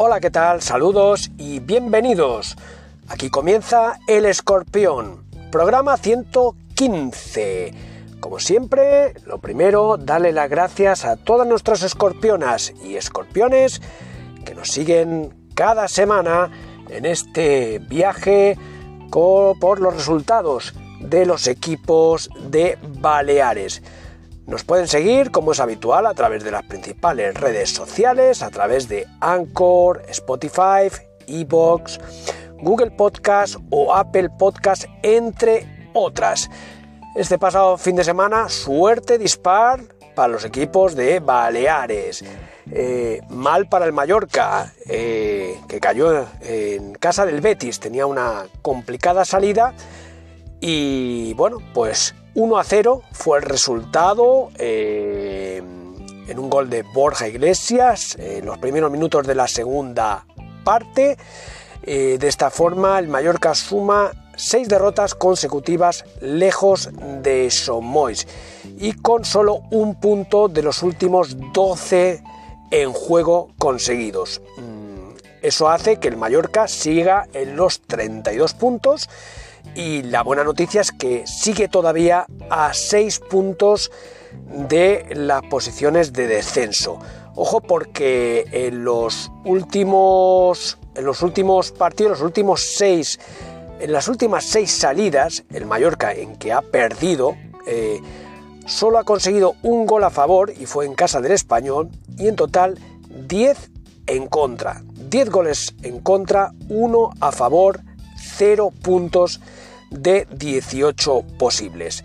Hola, ¿qué tal? Saludos y bienvenidos. Aquí comienza El Escorpión, programa 115. Como siempre, lo primero, darle las gracias a todas nuestras escorpionas y escorpiones que nos siguen cada semana en este viaje por los resultados de los equipos de Baleares. Nos pueden seguir, como es habitual, a través de las principales redes sociales, a través de Anchor, Spotify, Evox, Google Podcast o Apple Podcast, entre otras. Este pasado fin de semana, suerte dispar para los equipos de Baleares. Eh, mal para el Mallorca, eh, que cayó en casa del Betis, tenía una complicada salida y bueno, pues 1 a 0 fue el resultado eh, en un gol de Borja Iglesias en los primeros minutos de la segunda parte. Eh, de esta forma, el Mallorca suma seis derrotas consecutivas lejos de Somois y con solo un punto de los últimos 12 en juego conseguidos. Mm, eso hace que el Mallorca siga en los 32 puntos y la buena noticia es que sigue todavía a 6 puntos de las posiciones de descenso. Ojo porque en los últimos, en los últimos partidos, los últimos 6, en las últimas 6 salidas, el Mallorca en que ha perdido, eh, solo ha conseguido un gol a favor y fue en casa del español y en total 10 en contra. 10 goles en contra, 1 a favor, 0 puntos de 18 posibles.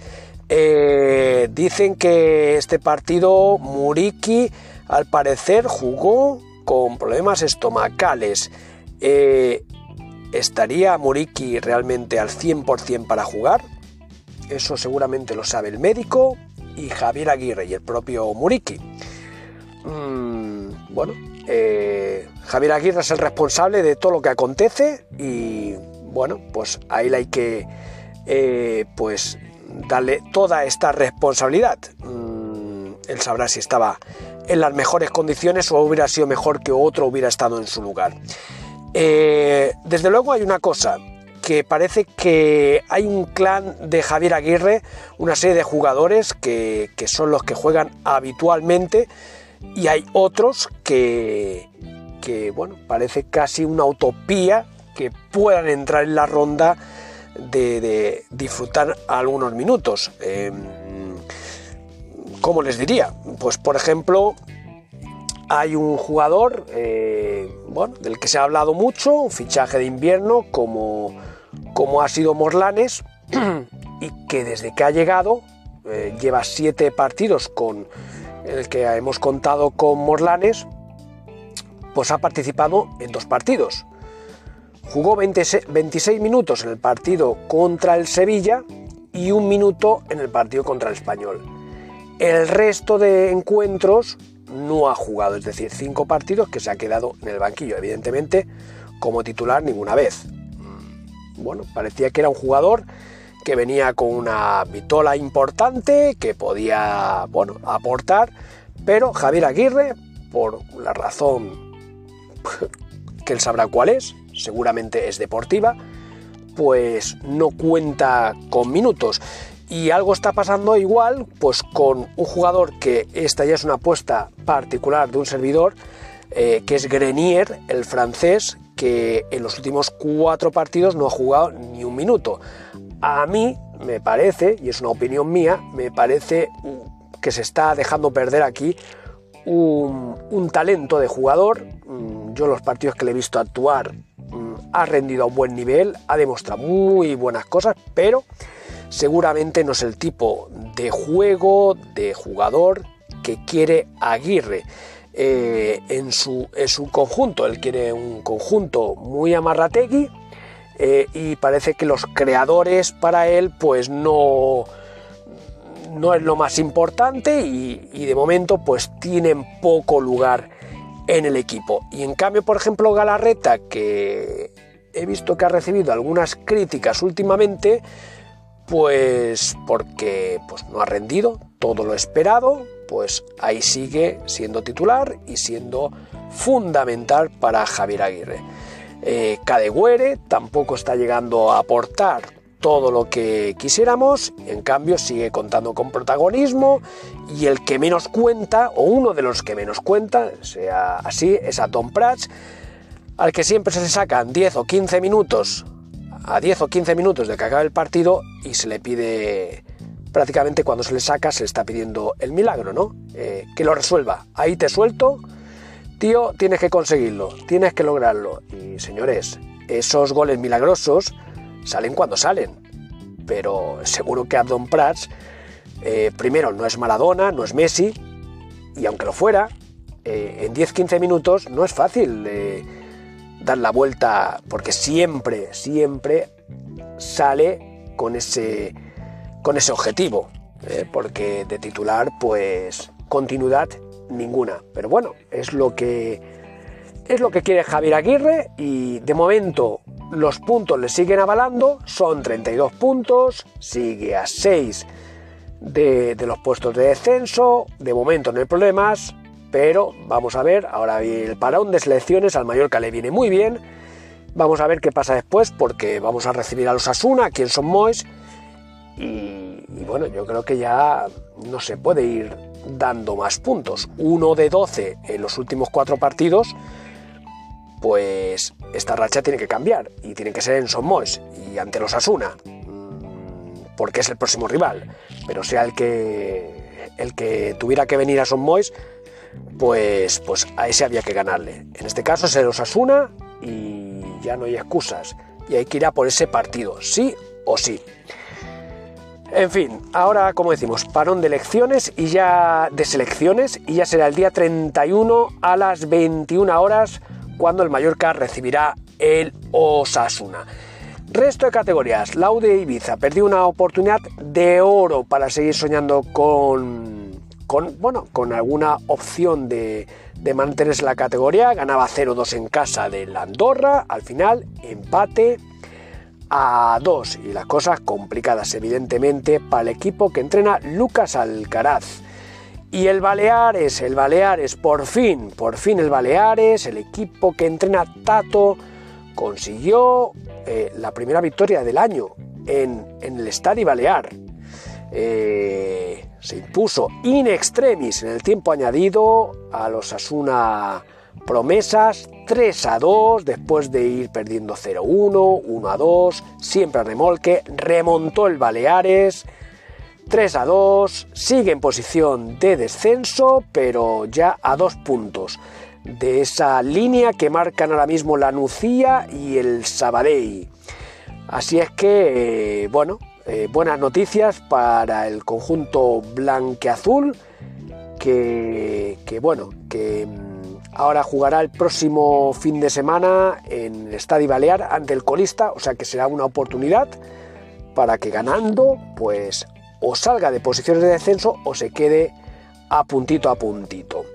Eh, dicen que este partido Muriki al parecer jugó con problemas estomacales. Eh, ¿Estaría Muriki realmente al 100% para jugar? Eso seguramente lo sabe el médico y Javier Aguirre y el propio Muriki. Mm, bueno, eh, Javier Aguirre es el responsable de todo lo que acontece y bueno, pues a él hay que eh, pues darle toda esta responsabilidad. Mm, él sabrá si estaba en las mejores condiciones o hubiera sido mejor que otro hubiera estado en su lugar. Eh, desde luego hay una cosa, que parece que hay un clan de Javier Aguirre, una serie de jugadores que, que son los que juegan habitualmente y hay otros que, que, bueno, parece casi una utopía que puedan entrar en la ronda de, disfrutar algunos minutos. Em, ¿Cómo les diría? Pues por ejemplo, hay un jugador eh, bueno, del que se ha hablado mucho, un fichaje de invierno como, como ha sido Morlanes, y que desde que ha llegado eh, lleva siete partidos con el que hemos contado con Morlanes, pues ha participado en dos partidos. Jugó 26 minutos en el partido contra el Sevilla y un minuto en el partido contra el Español. El resto de encuentros no ha jugado, es decir, cinco partidos que se ha quedado en el banquillo, evidentemente como titular ninguna vez. Mm, bueno, parecía que era un jugador que venía con una vitola importante, que podía, bueno, aportar, pero Javier Aguirre, por la razón que él sabrá cuál es, seguramente es deportiva, pues no cuenta con minutos. Y algo está pasando igual, pues con un jugador que esta ya es una apuesta particular de un servidor, eh, que es Grenier, el francés, que en los últimos cuatro partidos no ha jugado ni un minuto. A mí me parece, y es una opinión mía, me parece que se está dejando perder aquí un, talento de jugador. Mm, yo los partidos que le he visto actuar ha rendido a un buen nivel, ha demostrado muy buenas cosas, pero seguramente no es el tipo de juego, de jugador que quiere Aguirre. Eh, en, su, su, conjunto, él quiere un conjunto muy amarrategui eh, y parece que los creadores para él pues no, no es lo más importante y, de momento pues tienen poco lugar en el equipo. Y en cambio, por ejemplo, Galarreta, que he visto que ha recibido algunas críticas últimamente, Pues porque pues, no ha rendido todo lo esperado, pues ahí sigue siendo titular y siendo fundamental para Javier Aguirre. Eh, tampoco está llegando a aportar todo lo que quisiéramos, en cambio sigue contando con protagonismo y el que menos cuenta, o uno de los que menos cuenta, sea así, es a Tom Prats, al que siempre se le sacan 10 o 15 minutos, a 10 o 15 minutos de que acabe el partido y se le pide, prácticamente cuando se le saca, se le está pidiendo el milagro, ¿no? Eh, que lo resuelva, ahí te suelto, tío, tienes que conseguirlo, tienes que lograrlo. Y señores, esos goles milagrosos, salen cuando salen. Pero seguro que Abdon Prats, eh, primero, no es Maradona, no es Messi, y aunque lo fuera, eh, en 10-15 minutos no es fácil eh, dar la vuelta, porque siempre, siempre sale con ese, con ese objetivo. porque de titular, pues continuidad ninguna. Pero bueno, es lo que es lo que quiere Javier Aguirre y de momento los puntos le siguen avalando, son 32 puntos, sigue a 6 de, los puestos de descenso, de momento no hay problemas, pero vamos a ver, ahora el parón de selecciones al Mallorca le viene muy bien, vamos a ver qué pasa después porque vamos a recibir a los Asuna aquí en Son Mois y, y bueno, yo creo que ya no se puede ir dando más puntos, uno de 12 en los últimos cuatro partidos, pues esta racha tiene que cambiar y tiene que ser en Somos y ante los Asuna, mm, porque es el próximo rival. Pero sea el que, el que tuviera que venir a Son pues, pues a ese había que ganarle. En este caso es el Osasuna y ya no hay excusas. Y hay que ir a por ese partido, sí o sí. En fin, ahora como decimos, parón de elecciones y ya de selecciones y ya será el día 31 a las 21 horas cuando el Mallorca recibirá el Osasuna. Resto de categorías, Laude Ibiza perdió una oportunidad de oro para seguir soñando con, con, bueno, con alguna opción de, de mantenerse la categoría. Ganaba 0-2 en casa de la Andorra, al final empate a 2 y las cosas complicadas evidentemente para el equipo que entrena Lucas Alcaraz. Y el Baleares, el Baleares, por fin, por fin el Baleares, el equipo que entrena Tato, consiguió eh, la primera victoria del año en, el Estadio Balear. Eh, se impuso in extremis en el tiempo añadido a los Asuna Promesas 3 a 2 después de ir perdiendo 0-1, 1 a 2, siempre a remolque, remontó el Baleares 3 a 2, sigue en posición de descenso, pero ya a dos puntos de esa línea que marcan ahora mismo la Nucía y el Sabadell. Así es que, eh, bueno, eh, buenas noticias para el conjunto blanqueazul, que, que bueno, que mm, ahora jugará el próximo fin de semana en el Estadio Balear ante el colista, o sea que será una oportunidad para que ganando, pues o salga de posiciones de descenso o se quede a puntito a puntito.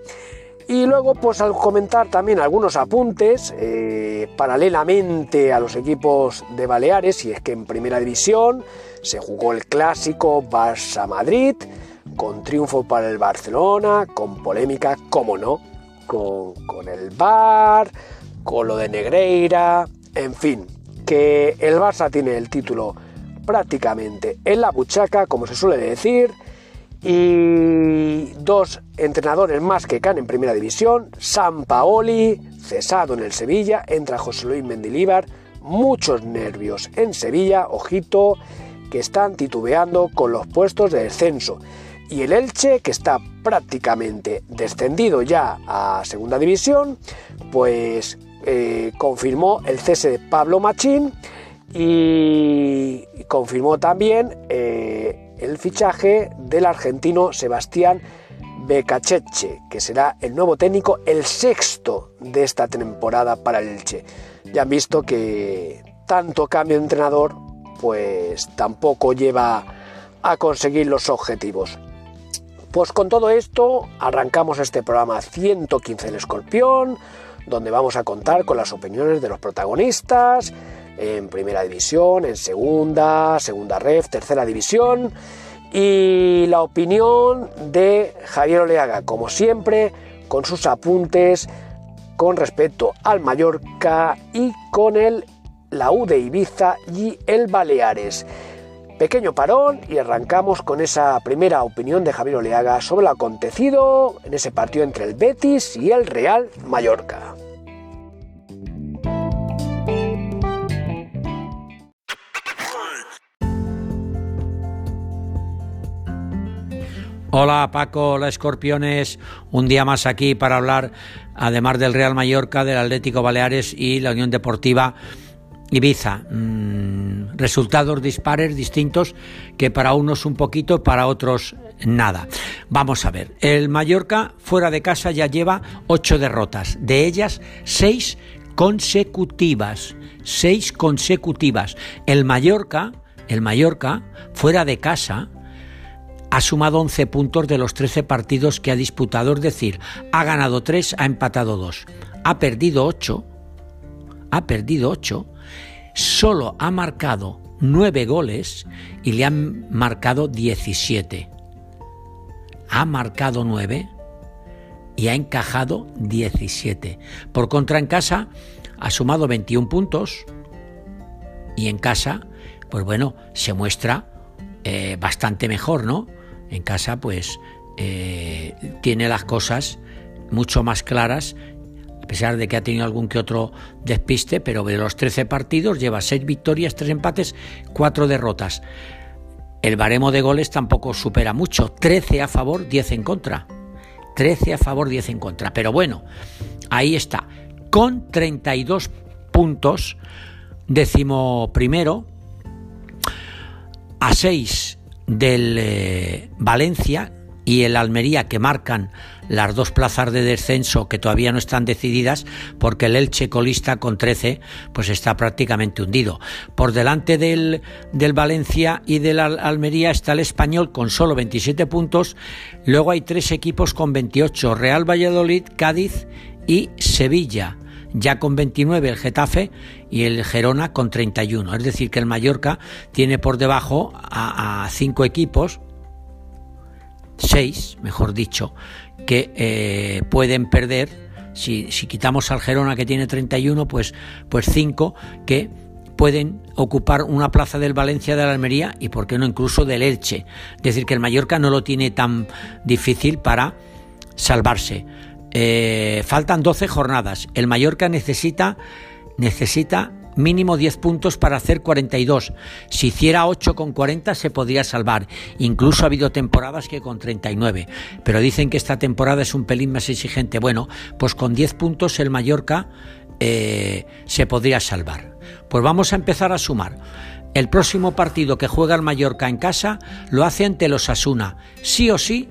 Y luego, pues al comentar también algunos apuntes eh, paralelamente a los equipos de Baleares, y es que en primera división se jugó el clásico Barça-Madrid, con triunfo para el Barcelona, con polémica, como no, con, con el Bar, con lo de Negreira, en fin, que el Barça tiene el título prácticamente en la buchaca, como se suele decir, y dos entrenadores más que caen en primera división, San Paoli, cesado en el Sevilla, entra José Luis Mendilíbar, muchos nervios en Sevilla, ojito, que están titubeando con los puestos de descenso. Y el Elche, que está prácticamente descendido ya a segunda división, pues eh, confirmó el cese de Pablo Machín y confirmó también eh, el fichaje del argentino Sebastián Becacheche, que será el nuevo técnico, el sexto de esta temporada para el Elche. Ya han visto que tanto cambio de entrenador, pues tampoco lleva a conseguir los objetivos. Pues con todo esto arrancamos este programa 115 del Escorpión, donde vamos a contar con las opiniones de los protagonistas, en primera división, en segunda, segunda ref, tercera división. Y la opinión de Javier Oleaga, como siempre, con sus apuntes con respecto al Mallorca y con el la U de Ibiza y el Baleares. Pequeño parón y arrancamos con esa primera opinión de Javier Oleaga sobre lo acontecido en ese partido entre el Betis y el Real Mallorca. Hola Paco, hola Escorpiones, un día más aquí para hablar, además del Real Mallorca, del Atlético Baleares y la Unión Deportiva Ibiza. Mm, resultados dispares, distintos, que para unos un poquito, para otros nada. Vamos a ver, el Mallorca fuera de casa ya lleva ocho derrotas, de ellas seis consecutivas, seis consecutivas. El Mallorca, el Mallorca, fuera de casa, ha sumado 11 puntos de los 13 partidos que ha disputado, es decir, ha ganado 3, ha empatado 2, ha perdido 8, ha perdido 8, solo ha marcado 9 goles y le han marcado 17. Ha marcado 9 y ha encajado 17. Por contra, en casa ha sumado 21 puntos y en casa, pues bueno, se muestra eh, bastante mejor, ¿no? En casa, pues eh, tiene las cosas mucho más claras, a pesar de que ha tenido algún que otro despiste, pero de los 13 partidos lleva 6 victorias, 3 empates, 4 derrotas. El baremo de goles tampoco supera mucho, 13 a favor, 10 en contra. 13 a favor, 10 en contra. Pero bueno, ahí está, con 32 puntos, décimo primero, a 6 del eh, Valencia y el Almería que marcan las dos plazas de descenso que todavía no están decididas porque el Elche colista con 13 pues está prácticamente hundido. Por delante del, del Valencia y del Almería está el Español con solo 27 puntos. Luego hay tres equipos con 28, Real Valladolid, Cádiz y Sevilla ya con 29 el Getafe y el Gerona con 31. Es decir, que el Mallorca tiene por debajo a, cinco equipos, seis, mejor dicho, que eh, pueden perder. Si, quitamos al Gerona que tiene 31, pues, pues cinco que pueden ocupar una plaza del Valencia de la Almería y, por qué no, incluso del Elche. Es decir, que el Mallorca no lo tiene tan difícil para salvarse. Eh, faltan 12 jornadas. El Mallorca necesita, necesita mínimo 10 puntos para hacer 42. Si hiciera 8 con 40 se podría salvar. Incluso ha habido temporadas que con 39. Pero dicen que esta temporada es un pelín más exigente. Bueno, pues con 10 puntos el Mallorca eh, se podría salvar. Pues vamos a empezar a sumar. El próximo partido que juega el Mallorca en casa lo hace ante los Asuna. Sí o sí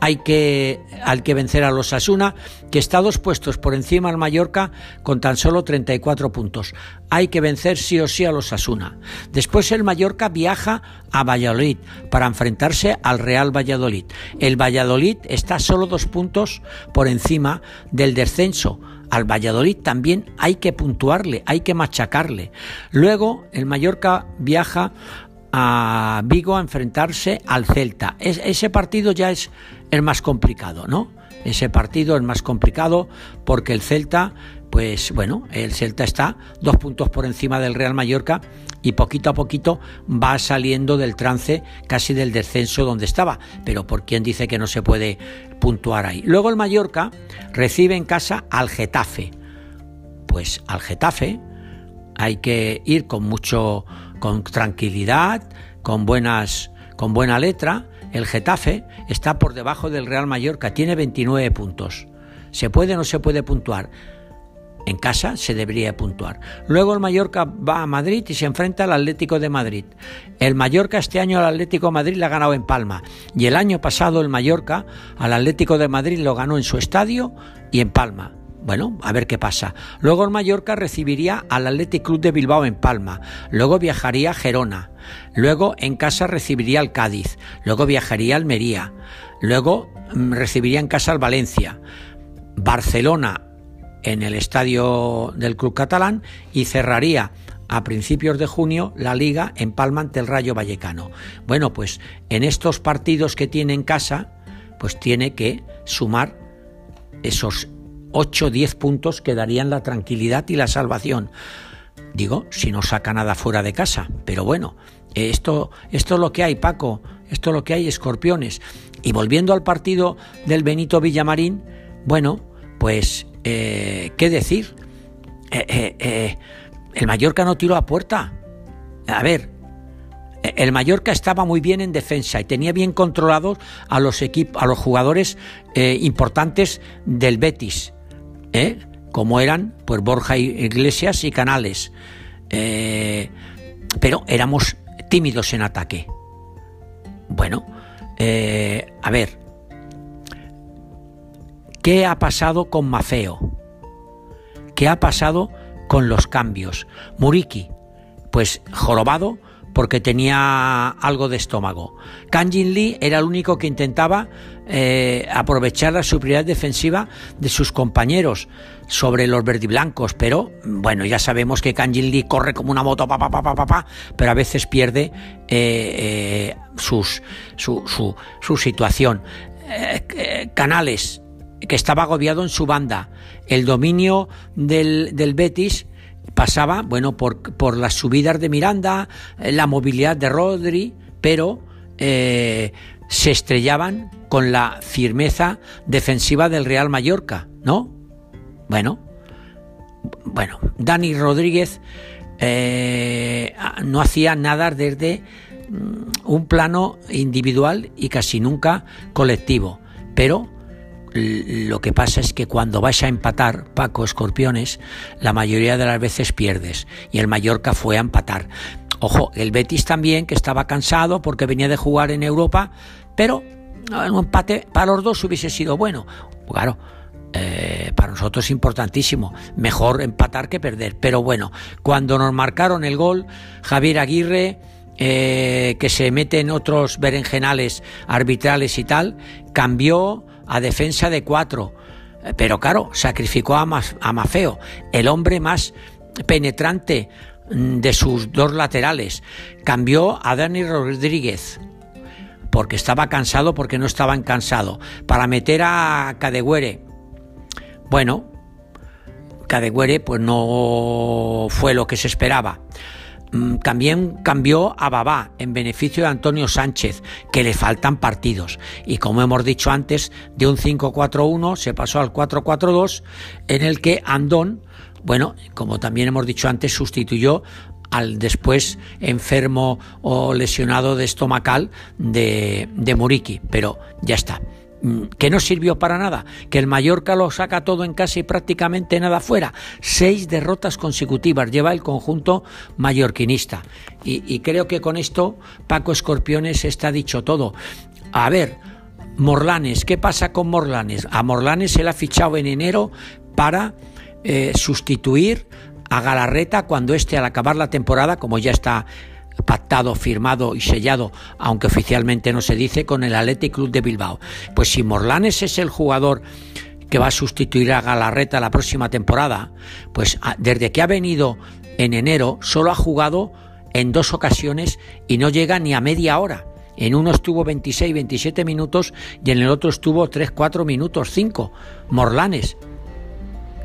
hay que, al que vencer a los Asuna, que está dos puestos por encima al Mallorca con tan solo 34 puntos. Hay que vencer sí o sí a los Asuna. Después el Mallorca viaja a Valladolid para enfrentarse al Real Valladolid. El Valladolid está solo dos puntos por encima del descenso. Al Valladolid también hay que puntuarle, hay que machacarle. Luego el Mallorca viaja a Vigo a enfrentarse al Celta. ese partido ya es el más complicado, ¿no? Ese partido es más complicado porque el Celta, pues bueno, el Celta está dos puntos por encima del Real Mallorca y poquito a poquito va saliendo del trance casi del descenso donde estaba. Pero ¿por quién dice que no se puede puntuar ahí? Luego el Mallorca recibe en casa al Getafe. Pues al Getafe hay que ir con mucho, con tranquilidad, con buenas, con buena letra el Getafe está por debajo del Real Mallorca, tiene 29 puntos. ¿Se puede o no se puede puntuar? En casa se debería puntuar. Luego el Mallorca va a Madrid y se enfrenta al Atlético de Madrid. El Mallorca este año al Atlético de Madrid le ha ganado en Palma. Y el año pasado el Mallorca al Atlético de Madrid lo ganó en su estadio y en Palma. Bueno, a ver qué pasa. Luego el Mallorca recibiría al Athletic Club de Bilbao en Palma. Luego viajaría a Gerona. Luego en casa recibiría al Cádiz. Luego viajaría a Almería. Luego mm, recibiría en casa al Valencia. Barcelona en el estadio del club catalán y cerraría a principios de junio la liga en Palma ante el Rayo Vallecano. Bueno, pues en estos partidos que tiene en casa, pues tiene que sumar esos 8 o 10 puntos que darían la tranquilidad y la salvación. Digo, si no saca nada fuera de casa, pero bueno, esto, esto es lo que hay, Paco, esto es lo que hay, escorpiones. Y volviendo al partido del Benito Villamarín, bueno, pues, eh, ¿qué decir? Eh, eh, el Mallorca no tiró a puerta. A ver, el Mallorca estaba muy bien en defensa y tenía bien controlados a los a los jugadores eh, importantes del Betis, ¿eh? como eran pues Borja Iglesias y Canales. Eh, pero éramos tímidos en ataque. Bueno, a ver, ¿qué ha pasado con Mafeo? ¿Qué ha pasado con los cambios? Muriki, pues jorobado porque tenía algo de estómago. Kanjin Lee era el único que intentaba eh, aprovechar la superioridad defensiva de sus compañeros sobre los verdiblancos, pero bueno, ya sabemos que Kanjin Lee corre como una moto, pa, pa, pa, pa, pa pero a veces pierde eh, eh, sus, su, su, su, situación. Canales, que estaba agobiado en su banda, el dominio del, del Betis, pasaba, bueno, por, por las subidas de Miranda, eh, la movilidad de Rodri, pero eh, se estrellaban con la firmeza defensiva del Real Mallorca, ¿no? Bueno, bueno, Dani Rodríguez eh, no hacía nada desde mm, un plano individual y casi nunca colectivo, pero lo que pasa es que cuando vas a empatar, Paco Escorpiones, la mayoría de las veces pierdes. Y el Mallorca fue a empatar. Ojo, el Betis también, que estaba cansado porque venía de jugar en Europa, pero un empate para los dos hubiese sido bueno. Claro, eh, para nosotros es importantísimo. Mejor empatar que perder. Pero bueno, cuando nos marcaron el gol, Javier Aguirre, eh, que se mete en otros berenjenales arbitrales y tal, cambió a defensa de cuatro. Eh, pero claro, sacrificó a, Mafeo, el hombre más penetrante mm, de sus dos laterales. Cambió a Dani Rodríguez, porque estaba cansado, porque no estaba cansado, para meter a Cadegüere. Bueno, Cadegüere pues no fue lo que se esperaba. Mm, también cambió a Babá en beneficio de Antonio Sánchez, que le faltan partidos. Y como hemos dicho antes, de un 5-4-1 se pasó al 4-4-2, en el que Andón, bueno, como también hemos dicho antes, sustituyó al después enfermo o lesionado de estomacal de, de Muriqui. Pero ya está. Que no sirvió para nada, que el Mallorca lo saca todo en casa y prácticamente nada fuera. Seis derrotas consecutivas lleva el conjunto mallorquinista. Y, creo que con esto Paco Escorpiones está dicho todo. A ver, Morlanes, ¿qué pasa con Morlanes? A Morlanes se le ha fichado en enero para eh, sustituir a Galarreta cuando esté al acabar la temporada, como ya está pactado, firmado y sellado, aunque oficialmente no se dice, con el Athletic Club de Bilbao. Pues si Morlanes es el jugador que va a sustituir a Galarreta la próxima temporada, pues ah, desde que ha venido en enero solo ha jugado en dos ocasiones y no llega ni a media hora. En uno estuvo 26, 27 minutos y en el otro estuvo 3, 4 minutos, 5. Morlanes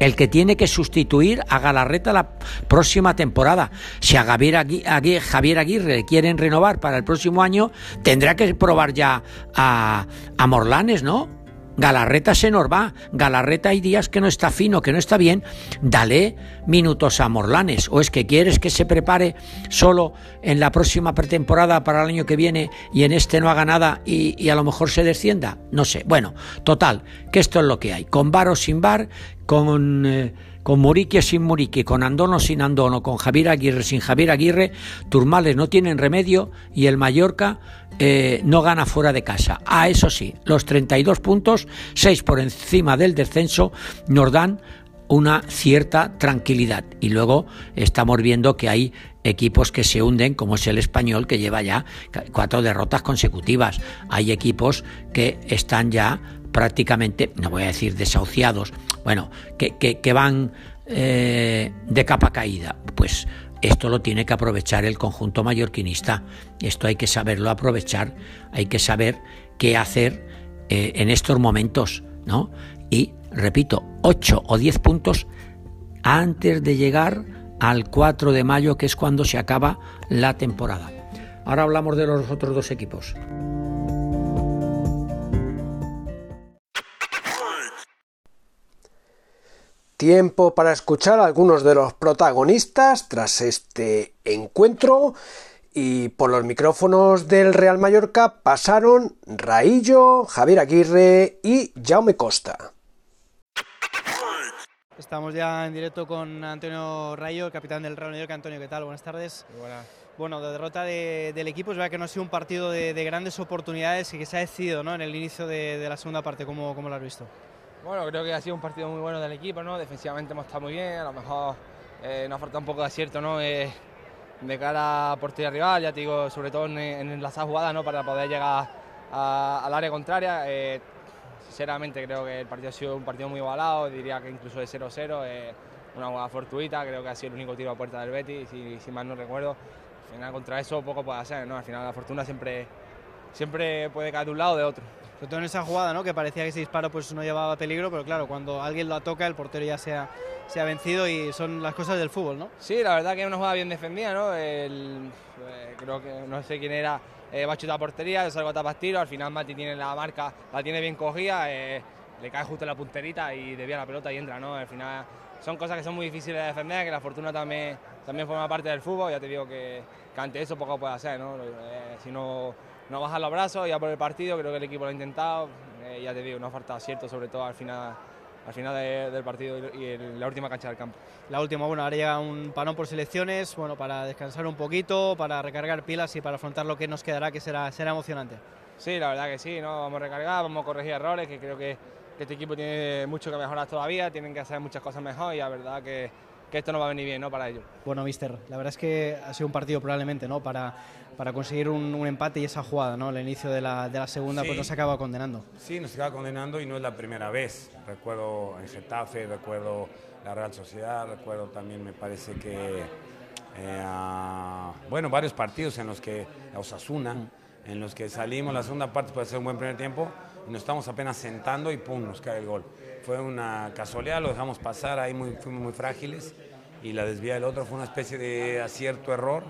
el que tiene que sustituir a Galarreta la próxima temporada. Si a Javier Aguirre, le quieren renovar para el próximo año, tendrá que probar ya a, a Morlanes, ¿no? Galarreta se nos va. Galarreta hay días que no está fino, que no está bien. Dale minutos a Morlanes. ¿O es que quieres que se prepare solo en la próxima pretemporada para el año que viene y en este no haga nada y, a lo mejor se descienda? No sé. Bueno, total, que esto es lo que hay. Con bar o sin bar, con, eh, con Muriqui o sin Muriqui, con Andono sin Andono, con Javier Aguirre sin Javier Aguirre, Turmales no tienen remedio y el Mallorca eh, no gana fuera de casa. Ah, eso sí, los 32 puntos, 6 por encima del descenso, nos dan una cierta tranquilidad. Y luego estamos viendo que hay equipos que se hunden, como es el español, que lleva ya cuatro derrotas consecutivas. Hay equipos que están ya prácticamente, no voy a decir desahuciados, bueno, que, que, van eh, de capa caída. Pues esto lo tiene que aprovechar el conjunto mallorquinista. Esto hay que saberlo aprovechar, hay que saber qué hacer eh, en estos momentos, ¿no? Y repito, 8 o 10 puntos antes de llegar al 4 de mayo, que es cuando se acaba la temporada. Ahora hablamos de los otros dos equipos. Tiempo para escuchar a algunos de los protagonistas tras este encuentro y por los micrófonos del Real Mallorca pasaron Raillo, Javier Aguirre y Jaume Costa. Estamos ya en directo con Antonio Rayo, el capitán del Real Mallorca. Antonio, ¿qué tal? Buenas tardes. Bueno, de derrota del equipo, es verdad que no ha sido un partido de, grandes oportunidades y que se ha decidido ¿no? en el inicio de, la segunda parte. ¿Cómo, ¿Cómo lo has visto? Bueno, creo que ha sido un partido muy bueno del equipo, ¿no? Defensivamente hemos estado muy bien, a lo mejor eh, nos falta un poco de acierto, ¿no? Eh, de cara a portería rival, ya te digo, sobre todo en, en las jugadas, ¿no? Para poder llegar al área contraria. Eh, sinceramente creo que el partido ha sido un partido muy igualado, diría que incluso de 0-0, una jugada fortuita, creo que ha sido el único tiro a puerta del Betis, si, si mal no recuerdo. Al final contra eso poco puede hacer, ¿no? Al final la fortuna siempre, siempre puede caer de un lado o de otro sobre todo en esa jugada, ¿no? que parecía que ese disparo pues, no llevaba peligro, pero claro, cuando alguien lo toca, el portero ya se ha, se ha vencido y son las cosas del fútbol, ¿no? Sí, la verdad que es una jugada bien defendida, ¿no? El, eh, creo que no sé quién era, eh, va a chutar portería, salgo a tapas tiro, al final Mati tiene la marca, la tiene bien cogida, eh, le cae justo la punterita y desvía la pelota y entra, ¿no? Al final son cosas que son muy difíciles de defender, que la fortuna también, también forma parte del fútbol, ya te digo que, que ante eso poco puede hacer, ¿no? si no no bajar los brazos ya por el partido, creo que el equipo lo ha intentado, eh, ya te digo, no ha faltado acierto, sobre todo al final, al final del partido y en la última cancha del campo. La última, bueno, ahora llega un parón por selecciones, bueno, para descansar un poquito, para recargar pilas y para afrontar lo que nos quedará, que será, será emocionante. Sí, la verdad que sí, ¿no? vamos a recargar, vamos a corregir errores, que creo que, que este equipo tiene mucho que mejorar todavía, tienen que hacer muchas cosas mejor y la verdad que que esto no va a venir bien ¿no? para ellos. Bueno, mister, la verdad es que ha sido un partido probablemente ¿no? para, para conseguir un, empate y esa jugada, ¿no? el inicio de la, de la segunda, pues nos acaba condenando. Sí, nos acaba condenando y no es la primera vez. Recuerdo en Getafe, recuerdo la Real Sociedad, recuerdo también, me parece que, eh, bueno, varios partidos en los que, Osasuna, en los que salimos la segunda parte puede ser un buen primer tiempo y nos estamos apenas sentando y pum, nos cae el gol fue una casualidad, lo dejamos pasar, ahí muy, fuimos muy frágiles y la desvía del otro fue una especie de acierto error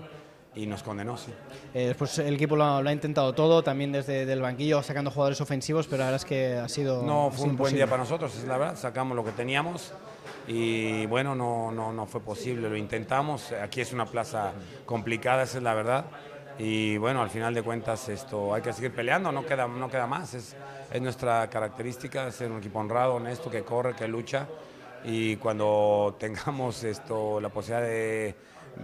y nos condenó, sí. Eh, después el equipo lo, ha intentado todo, también desde el banquillo sacando jugadores ofensivos, pero la verdad es que ha sido... No, fue un buen día para nosotros, es la verdad, sacamos lo que teníamos y bueno, no, no, no fue posible, lo intentamos, aquí es una plaza complicada, esa es la verdad, y bueno, al final de cuentas esto hay que seguir peleando, no queda, no queda más, es, es nuestra característica, ser un equipo honrado, honesto, que corre, que lucha. Y cuando tengamos esto, la posibilidad de,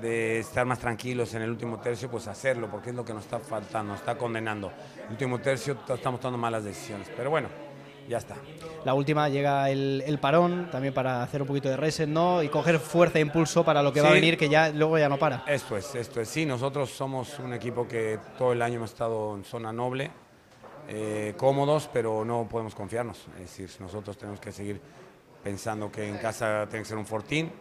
de, estar más tranquilos en el último tercio, pues hacerlo, porque es lo que nos está faltando, nos está condenando. El último tercio estamos tomando malas decisiones, pero bueno, ya está. La última llega el, el, parón, también para hacer un poquito de reset, ¿no? Y coger fuerza e impulso para lo que va a venir, que ya luego ya no para. Esto es, esto es. Sí, nosotros somos un equipo que todo el año hemos estado en zona noble, eh, cómodos, pero no podemos confiarnos. Es decir, nosotros tenemos que seguir pensando que en casa tiene que ser un fortín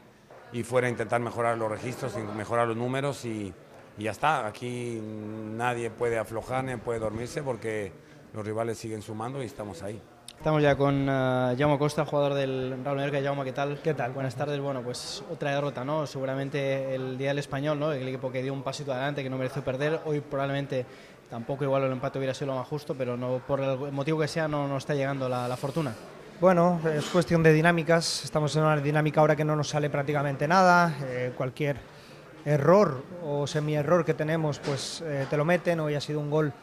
y fuera intentar mejorar los registros, mejorar los números y, ya está. Aquí nadie puede aflojar ni puede dormirse porque los rivales siguen sumando y estamos ahí. Estamos ya con uh, Jaume Costa, jugador del Real Mallorca. Jaume, ¿qué tal? ¿Qué tal? Buenas tardes. Bueno, pues otra derrota, ¿no? Seguramente el día del español, ¿no? El equipo que dio un pasito adelante, que no mereció perder. Hoy probablemente Tampoco igual el empate hubiera sido lo más justo, pero no, por el motivo que sea no, no está llegando la, fortuna. Bueno, es cuestión de dinámicas. Estamos en una dinámica ahora que no nos sale prácticamente nada. Eh, cualquier error o semi-error que tenemos, pues eh, te lo meten. Hoy ha sido un gol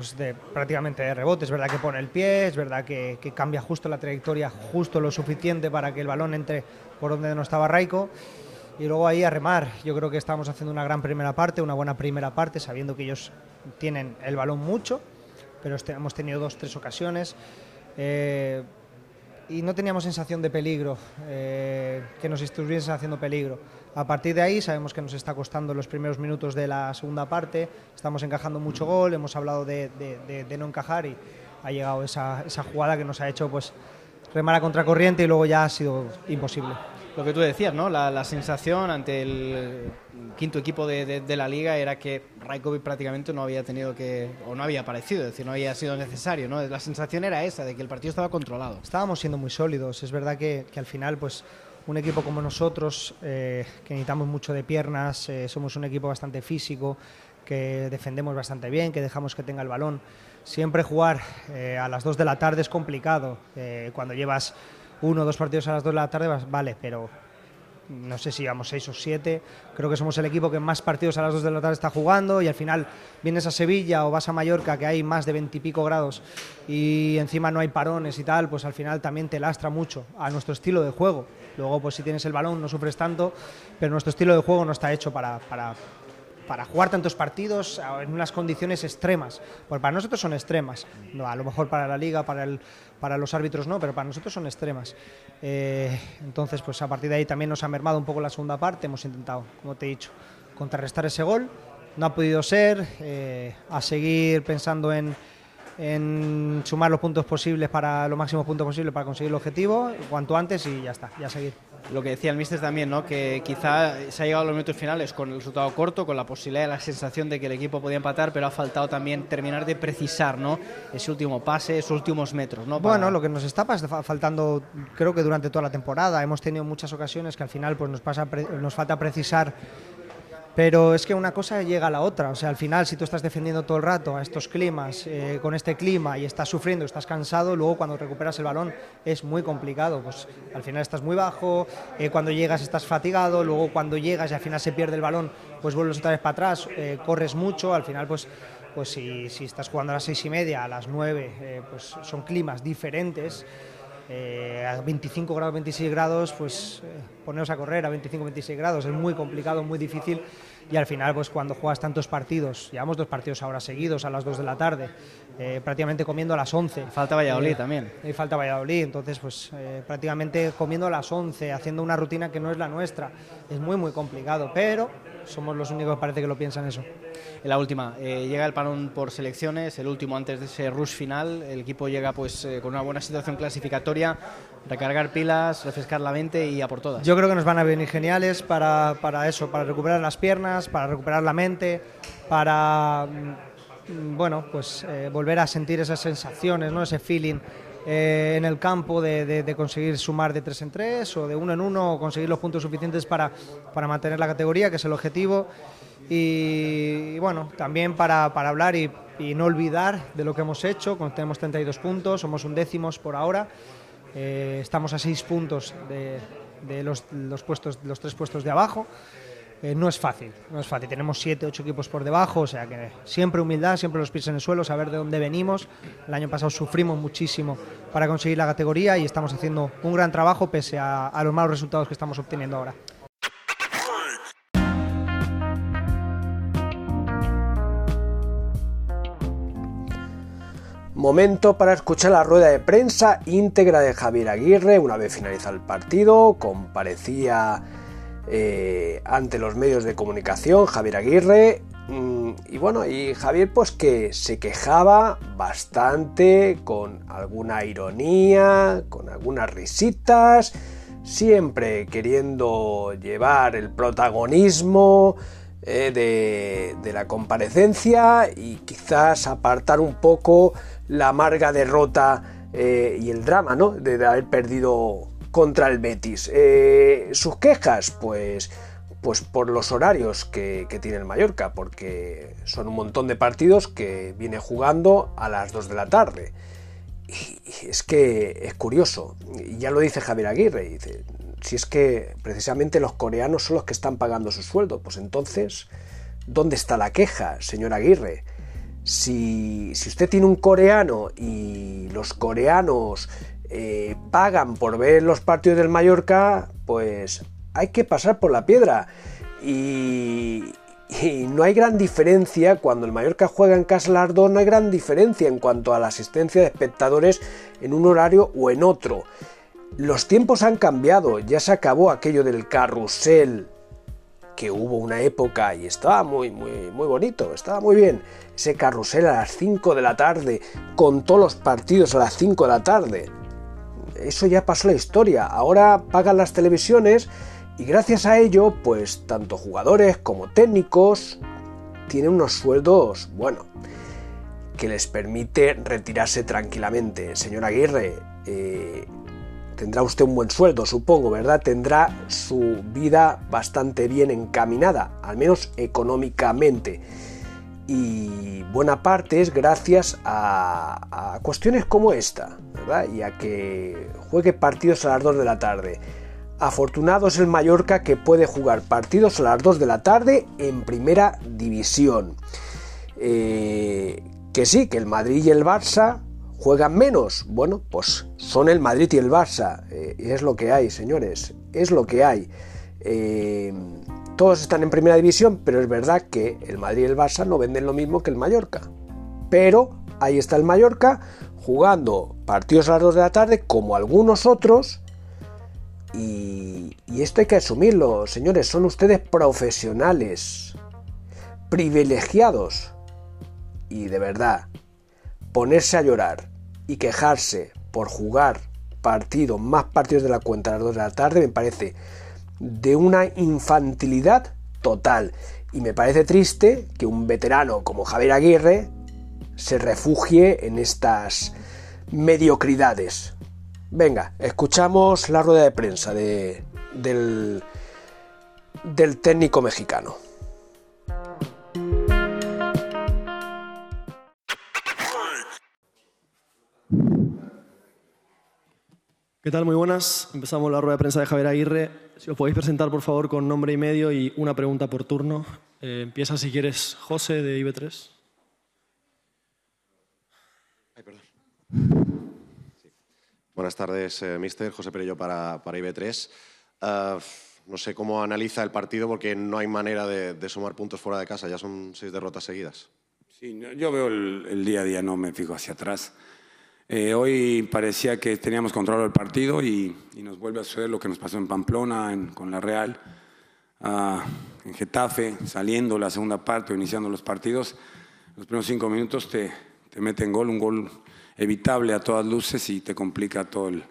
pues prácticamente de rebote. Es verdad que pone el pie, es verdad que, que, cambia justo la trayectoria, justo lo suficiente para que el balón entre por donde no estaba Raico y luego ahí a remar. Yo creo que estamos haciendo una gran primera parte, una buena primera parte, sabiendo que ellos tienen el balón mucho, pero este, hemos tenido dos, tres ocasiones. Eh, y no teníamos sensación de peligro, eh, que nos estuviesen haciendo peligro. A partir de ahí sabemos que nos está costando los primeros minutos de la segunda parte, estamos encajando mucho gol, hemos hablado de, de, no encajar y ha llegado esa, esa, jugada que nos ha hecho pues remar a contracorriente y luego ya ha sido imposible. lo que tú decías, ¿no? La, sensación ante el quinto equipo de, la liga era que Raikovic prácticamente no había tenido que, o no había aparecido, es decir, no había sido necesario, ¿no? La sensación era esa, de que el partido estaba controlado. Estábamos siendo muy sólidos, es verdad que, al final, pues un equipo como nosotros, eh, que necesitamos mucho de piernas, eh, somos un equipo bastante físico, que defendemos bastante bien, que dejamos que tenga el balón. Siempre jugar eh, a las 2 de la tarde es complicado. cuando llevas uno o dos partidos a las 2 de la tarde, vale, pero no sé si vamos seis o siete, creo que somos el equipo que más partidos a las 2 de la tarde está jugando y al final vienes a Sevilla o vas a Mallorca que hay más de veintipico grados y encima no hay parones y tal, pues al final también te lastra mucho a nuestro estilo de juego. Luego pues si tienes el balón no sufres tanto, pero nuestro estilo de juego no está hecho para, para para jugar tantos partidos en unas condiciones extremas. Porque para nosotros son extremas. A lo mejor para la liga, para, el, para los árbitros no, pero para nosotros son extremas. Eh, entonces, pues a partir de ahí también nos ha mermado un poco la segunda parte. Hemos intentado, como te he dicho, contrarrestar ese gol. No ha podido ser. Eh, a seguir pensando en, en sumar los puntos posibles para los máximos puntos posibles para conseguir el objetivo cuanto antes y ya está, ya seguir lo que decía el míster también, ¿no? que quizá se ha llegado a los minutos finales con el resultado corto, con la posibilidad, la sensación de que el equipo podía empatar, pero ha faltado también terminar de precisar ¿no? ese último pase, esos últimos metros. ¿no? Bueno, lo que nos está faltando, creo que durante toda la temporada, hemos tenido muchas ocasiones que al final pues, nos, pasa, nos falta precisar pero es que una cosa llega a la otra. O sea, al final, si tú estás defendiendo todo el rato a estos climas, eh, con este clima, y estás sufriendo, estás cansado, luego cuando recuperas el balón es muy complicado. Pues al final estás muy bajo, eh, cuando llegas estás fatigado, luego cuando llegas y al final se pierde el balón, pues vuelves otra vez para atrás, eh, corres mucho, al final pues pues si, si, estás jugando a las seis y media, a las nueve, pues son climas diferentes. A 25 grados, 26 grados, pues poneros a correr a 25, 26 grados es muy complicado, muy difícil y al final pues cuando juegas tantos partidos, llevamos dos partidos ahora seguidos a las 2 de la tarde, eh, prácticamente comiendo a las 11. falta Valladolid eh, también. Y falta Valladolid, entonces pues eh, prácticamente comiendo a las 11, haciendo una rutina que no es la nuestra, es muy muy complicado, pero somos los únicos que parece que lo piensan eso. La última, llega el parón por selecciones, el último antes de ese rush final, el equipo llega pues con una buena situación clasificatoria, recargar pilas, refrescar la mente y a por todas. Yo creo que nos van a venir geniales para, para eso, para recuperar las piernas, para recuperar la mente, para mm, bueno, pues eh, volver a sentir esas sensaciones, ¿no? ese feeling eh, en el campo de, conseguir sumar de tres en tres o de uno en uno o conseguir los puntos suficientes para, para mantener la categoría, que es el objetivo. Y, bueno, también para, hablar y, no olvidar de lo que hemos hecho, tenemos 32 puntos, somos un décimos por ahora, eh, estamos a seis puntos de, los, los, puestos, los tres puestos de abajo. Eh, no es fácil, no es fácil. Tenemos siete, ocho equipos por debajo, o sea que siempre humildad, siempre los pies en el suelo, saber de dónde venimos. El año pasado sufrimos muchísimo para conseguir la categoría y estamos haciendo un gran trabajo pese a, los malos resultados que estamos obteniendo ahora. Momento para escuchar la rueda de prensa íntegra de Javier Aguirre. Una vez finalizado el partido, comparecía eh, ante los medios de comunicación, Javier Aguirre. Mm, y bueno, y Javier pues que se quejaba bastante, con alguna ironía, con algunas risitas, siempre queriendo llevar el protagonismo eh, de, la comparecencia y quizás apartar un poco la amarga derrota eh, y el drama ¿no? de haber perdido contra el Betis. Eh, sus quejas, pues, pues por los horarios que, tiene el Mallorca, porque son un montón de partidos que viene jugando a las 2 de la tarde. Y, es que es curioso, y ya lo dice Javier Aguirre, dice, si es que precisamente los coreanos son los que están pagando su sueldo, pues entonces, ¿dónde está la queja, señor Aguirre? Si, si usted tiene un coreano y los coreanos eh, pagan por ver los partidos del Mallorca, pues hay que pasar por la piedra. Y, no hay gran diferencia cuando el Mallorca juega en casa las no hay gran diferencia en cuanto a la asistencia de espectadores en un horario o en otro. Los tiempos han cambiado, ya se acabó aquello del carrusel que hubo una época y estaba muy, muy, muy bonito, estaba muy bien. Ese carrusel a las 5 de la tarde, con todos los partidos a las 5 de la tarde eso ya pasó la historia. Ahora pagan las televisiones y gracias a ello, pues tanto jugadores como técnicos tienen unos sueldos, bueno, que les permite retirarse tranquilamente. Señor Aguirre, eh, tendrá usted un buen sueldo, supongo, ¿verdad? Tendrá su vida bastante bien encaminada, al menos económicamente. Y buena parte es gracias a, cuestiones como esta, ¿verdad? Y a que juegue partidos a las 2 de la tarde. Afortunado es el Mallorca que puede jugar partidos a las 2 de la tarde en primera división. Eh, que sí, que el Madrid y el Barça juegan menos. Bueno, pues son el Madrid y el Barça. Eh, es lo que hay, señores. Es lo que hay. Eh, todos están en primera división, pero es verdad que el Madrid y el Barça no venden lo mismo que el Mallorca. Pero ahí está el Mallorca jugando partidos a las 2 de la tarde como algunos otros. Y, y esto hay que asumirlo, señores. Son ustedes profesionales, privilegiados y de verdad, ponerse a llorar y quejarse por jugar partidos, más partidos de la cuenta a las 2 de la tarde, me parece de una infantilidad total. Y me parece triste que un veterano como Javier Aguirre se refugie en estas mediocridades. Venga, escuchamos la rueda de prensa de, del, del técnico mexicano. ¿Qué tal? Muy buenas. Empezamos la rueda de prensa de Javier Aguirre. Si os podéis presentar, por favor, con nombre y medio y una pregunta por turno. Eh, empieza, si quieres, José, de IB3. Ay, perdón. Buenas tardes, eh, mister. José Perello para, para IB3. Uh, no sé cómo analiza el partido porque no hay manera de, de, sumar puntos fuera de casa. Ya son seis derrotas seguidas. Sí, yo veo el, el día a día, no me fijo hacia atrás. Eh, hoy parecía que teníamos control del partido y, nos vuelve a suceder lo que nos pasó en Pamplona, con la Real, uh, en Getafe, saliendo la segunda parte o iniciando los partidos. Los primeros cinco minutos te, te meten gol, un gol evitable a todas luces y te complica todo, el,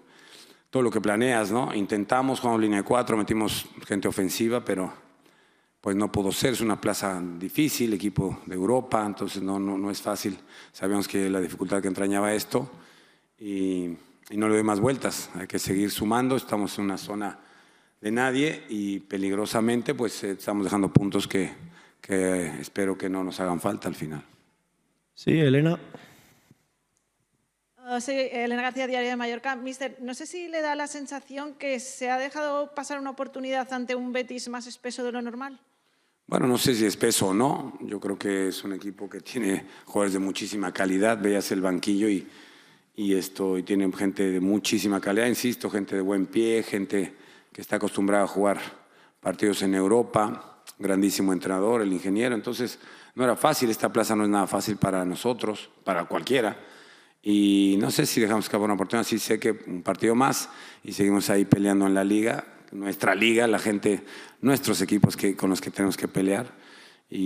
todo lo que planeas. ¿no? Intentamos, jugamos línea de cuatro, metimos gente ofensiva, pero pues no pudo ser. Es una plaza difícil, equipo de Europa, entonces no, no, no es fácil. Sabíamos que la dificultad que entrañaba esto y, y, no le doy más vueltas. Hay que seguir sumando. Estamos en una zona de nadie y peligrosamente pues estamos dejando puntos que, que espero que no nos hagan falta al final. Sí, Elena. Uh, soy Elena García, Diario de Mallorca. Mister, no sé si le da la sensación que se ha dejado pasar una oportunidad ante un Betis más espeso de lo normal. Bueno, no sé si espeso o no. Yo creo que es un equipo que tiene jugadores de muchísima calidad. Veas el banquillo y, y esto y tienen gente de muchísima calidad, insisto, gente de buen pie, gente que está acostumbrada a jugar partidos en Europa, grandísimo entrenador, el ingeniero, entonces no era fácil, esta plaza no es nada fácil para nosotros, para cualquiera. Y no sé si dejamos escapar una oportunidad, sí sé que un partido más y seguimos ahí peleando en la liga, nuestra liga, la gente, nuestros equipos que, con los que tenemos que pelear e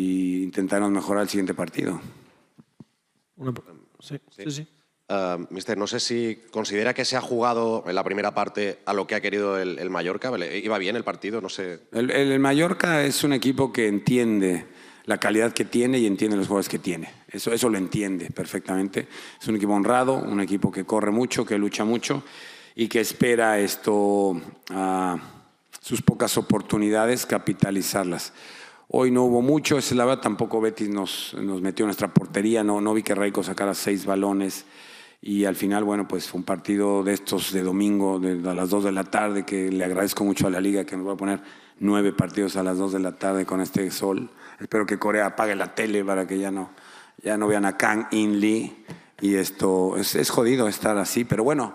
intentarnos mejorar el siguiente partido. Una, sí, sí, sí. Uh, mister, no sé si considera que se ha jugado en la primera parte a lo que ha querido el, el Mallorca. ¿Iba bien el partido? No sé. El, Mallorca es un equipo que entiende la calidad que tiene y entiende los jugadores que tiene. Eso, eso lo entiende perfectamente. Es un equipo honrado, un equipo que corre mucho, que lucha mucho y que espera esto, uh, sus pocas oportunidades, capitalizarlas. Hoy no hubo mucho, es la verdad, tampoco Betis nos, nos metió en nuestra portería, no, no vi que Raico sacara seis balones y al final, bueno, pues fue un partido de estos de domingo, de, a las 2 de la tarde, que le agradezco mucho a la liga que nos va a poner nueve partidos a las 2 de la tarde con este sol. Espero que Corea apague la tele para que ya no, ya no vean a Kang In Lee. Y esto es, es jodido estar así, pero bueno,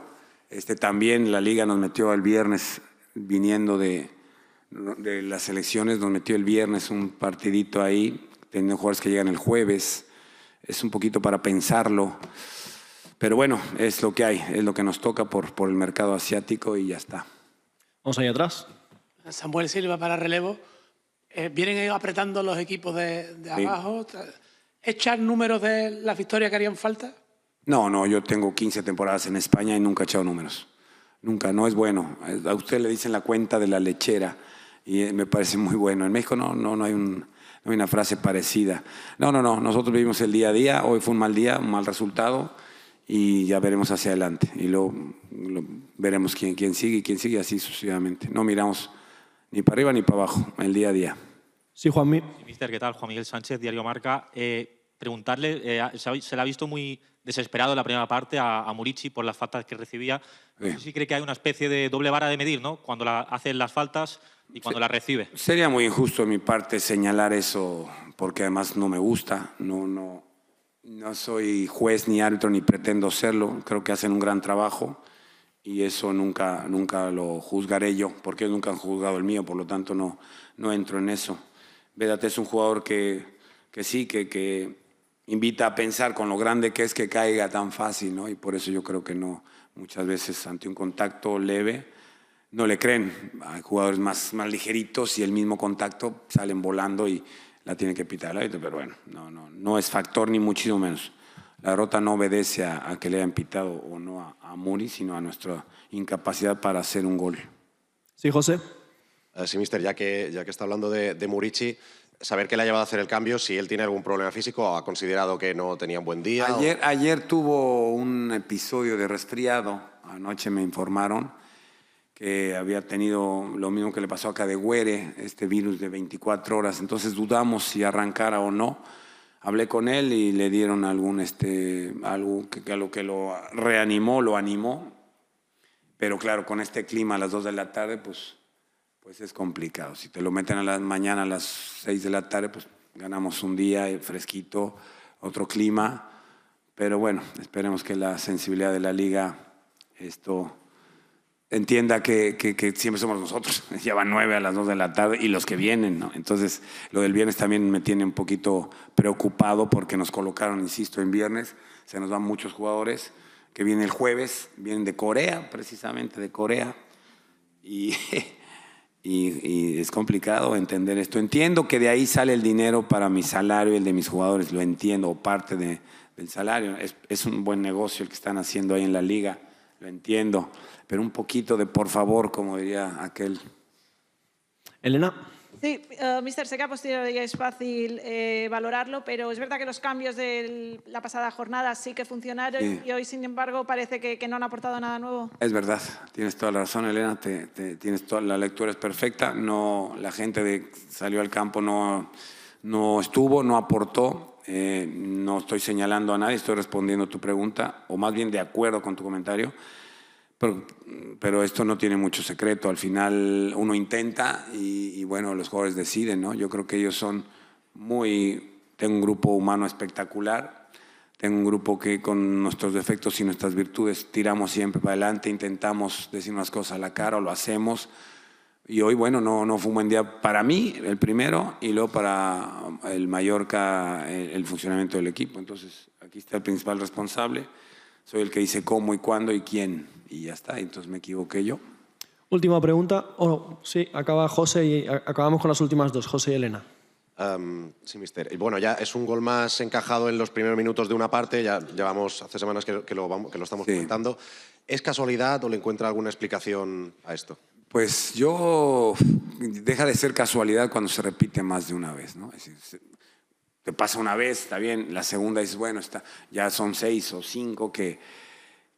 este, también la liga nos metió el viernes viniendo de, de las elecciones, nos metió el viernes un partidito ahí, teniendo jugadores que llegan el jueves. Es un poquito para pensarlo. Pero bueno, es lo que hay, es lo que nos toca por, por el mercado asiático y ya está. Vamos ahí atrás. Samuel Silva para relevo. Eh, vienen apretando los equipos de, de sí. abajo. ¿Echar números de las victorias que harían falta? No, no, yo tengo 15 temporadas en España y nunca he echado números. nunca, no es bueno. A usted le dicen la cuenta de la lechera y eh, me parece muy bueno. En México no, no, no, hay, un, no hay una frase parecida. No, no, no, nosotros vivimos el día a día, hoy fue un mal día, un mal resultado y ya veremos hacia adelante y luego lo veremos quién, quién sigue y quién sigue así sucesivamente. No miramos ni para arriba ni para abajo, el día a día. Sí, Juanmi. Sí, mister, ¿qué tal? Juan Miguel Sánchez, Diario Marca. Eh, preguntarle, eh, se, ha- se le ha visto muy desesperado en la primera parte a, a Murici por las faltas que recibía. No sé si cree que hay una especie de doble vara de medir, ¿no? Cuando la, hacen las faltas y cuando las recibe. Sería muy injusto de mi parte señalar eso porque además no me gusta, no, no, no soy juez ni árbitro ni pretendo serlo, creo que hacen un gran trabajo y eso nunca, nunca lo juzgaré yo, porque nunca han juzgado el mío, por lo tanto no, no entro en eso. Vedate es un jugador que, que sí, que, que invita a pensar con lo grande que es que caiga tan fácil, ¿no? Y por eso yo creo que no, muchas veces ante un contacto leve, no le creen. Hay jugadores más, más ligeritos y el mismo contacto salen volando y la tiene que pitar el árbitro, pero bueno, no, no, no es factor ni muchísimo menos. La derrota no obedece a, a que le hayan pitado o no a, a Muri, sino a nuestra incapacidad para hacer un gol. Sí, José. Eh, sí, mister, ya que, ya que está hablando de, de Murici, saber qué le ha llevado a hacer el cambio, si él tiene algún problema físico o ha considerado que no tenía un buen día. o- Ayer, ayer tuvo un episodio de resfriado, anoche me informaron que había tenido lo mismo que le pasó acá de Güere, este virus de 24 horas, entonces dudamos si arrancara o no. Hablé con él y le dieron algún este algo que, que lo que lo reanimó, lo animó. Pero claro, con este clima a las 2 de la tarde, pues pues es complicado. Si te lo meten a la mañana a las 6 de la tarde, pues ganamos un día eh, fresquito, otro clima. Pero bueno, esperemos que la sensibilidad de la liga esto entienda que, que- siempre somos nosotros. Ya van nueve a las dos de la tarde y los que vienen, ¿no? Entonces, lo del viernes también me tiene un poquito preocupado porque nos colocaron, insisto, en viernes. Se nos van muchos jugadores que vienen el jueves, vienen de Corea, precisamente de Corea. Y, y- y es complicado entender esto. Entiendo que de ahí sale el dinero para mi salario y el de mis jugadores, lo entiendo, o parte de- del salario. Es, es un buen negocio el que están haciendo ahí en la liga, lo entiendo. Pero un poquito de por favor, como diría aquel. Elena. Sí, eh, mister, sé que a posteriori es fácil eh, valorarlo, pero es verdad que los cambios de la pasada jornada sí que funcionaron Sí. y hoy, sin embargo, parece que, que no han aportado nada nuevo. Es verdad, tienes toda la razón, Elena, te- te- tienes toda la lectura es perfecta. No, la gente de salió al campo no, no estuvo, no aportó. Eh, no estoy señalando a nadie, estoy respondiendo tu pregunta, o más bien de acuerdo con tu comentario. Pero, pero esto no tiene mucho secreto. Al final uno intenta y, y bueno, los jugadores deciden, ¿no? Yo creo que ellos son muy. Tengo un grupo humano espectacular. Tengo un grupo que con nuestros defectos y nuestras virtudes tiramos siempre para adelante, intentamos decir unas cosas a la cara o lo hacemos. Y hoy, bueno, no, no fue un buen día para mí, el primero, y luego para el Mallorca, el, el funcionamiento del equipo. Entonces, aquí está el principal responsable. Soy el que dice cómo y cuándo y quién. Y ya está, entonces me equivoqué yo. Última pregunta. Oh, sí, acaba José y acabamos con las últimas dos, José y Elena. Am, sí, mister. Y bueno, ya es un gol más encajado en los primeros minutos de una parte, ya llevamos hace semanas que, que lo, vamos- que lo estamos comentando. ¿Es casualidad o le encuentra alguna explicación a esto? Pues yo, deja de ser casualidad cuando se repite más de una vez, ¿no? Es te pasa una vez, está bien, la segunda dices, bueno, está, ya son seis o cinco que,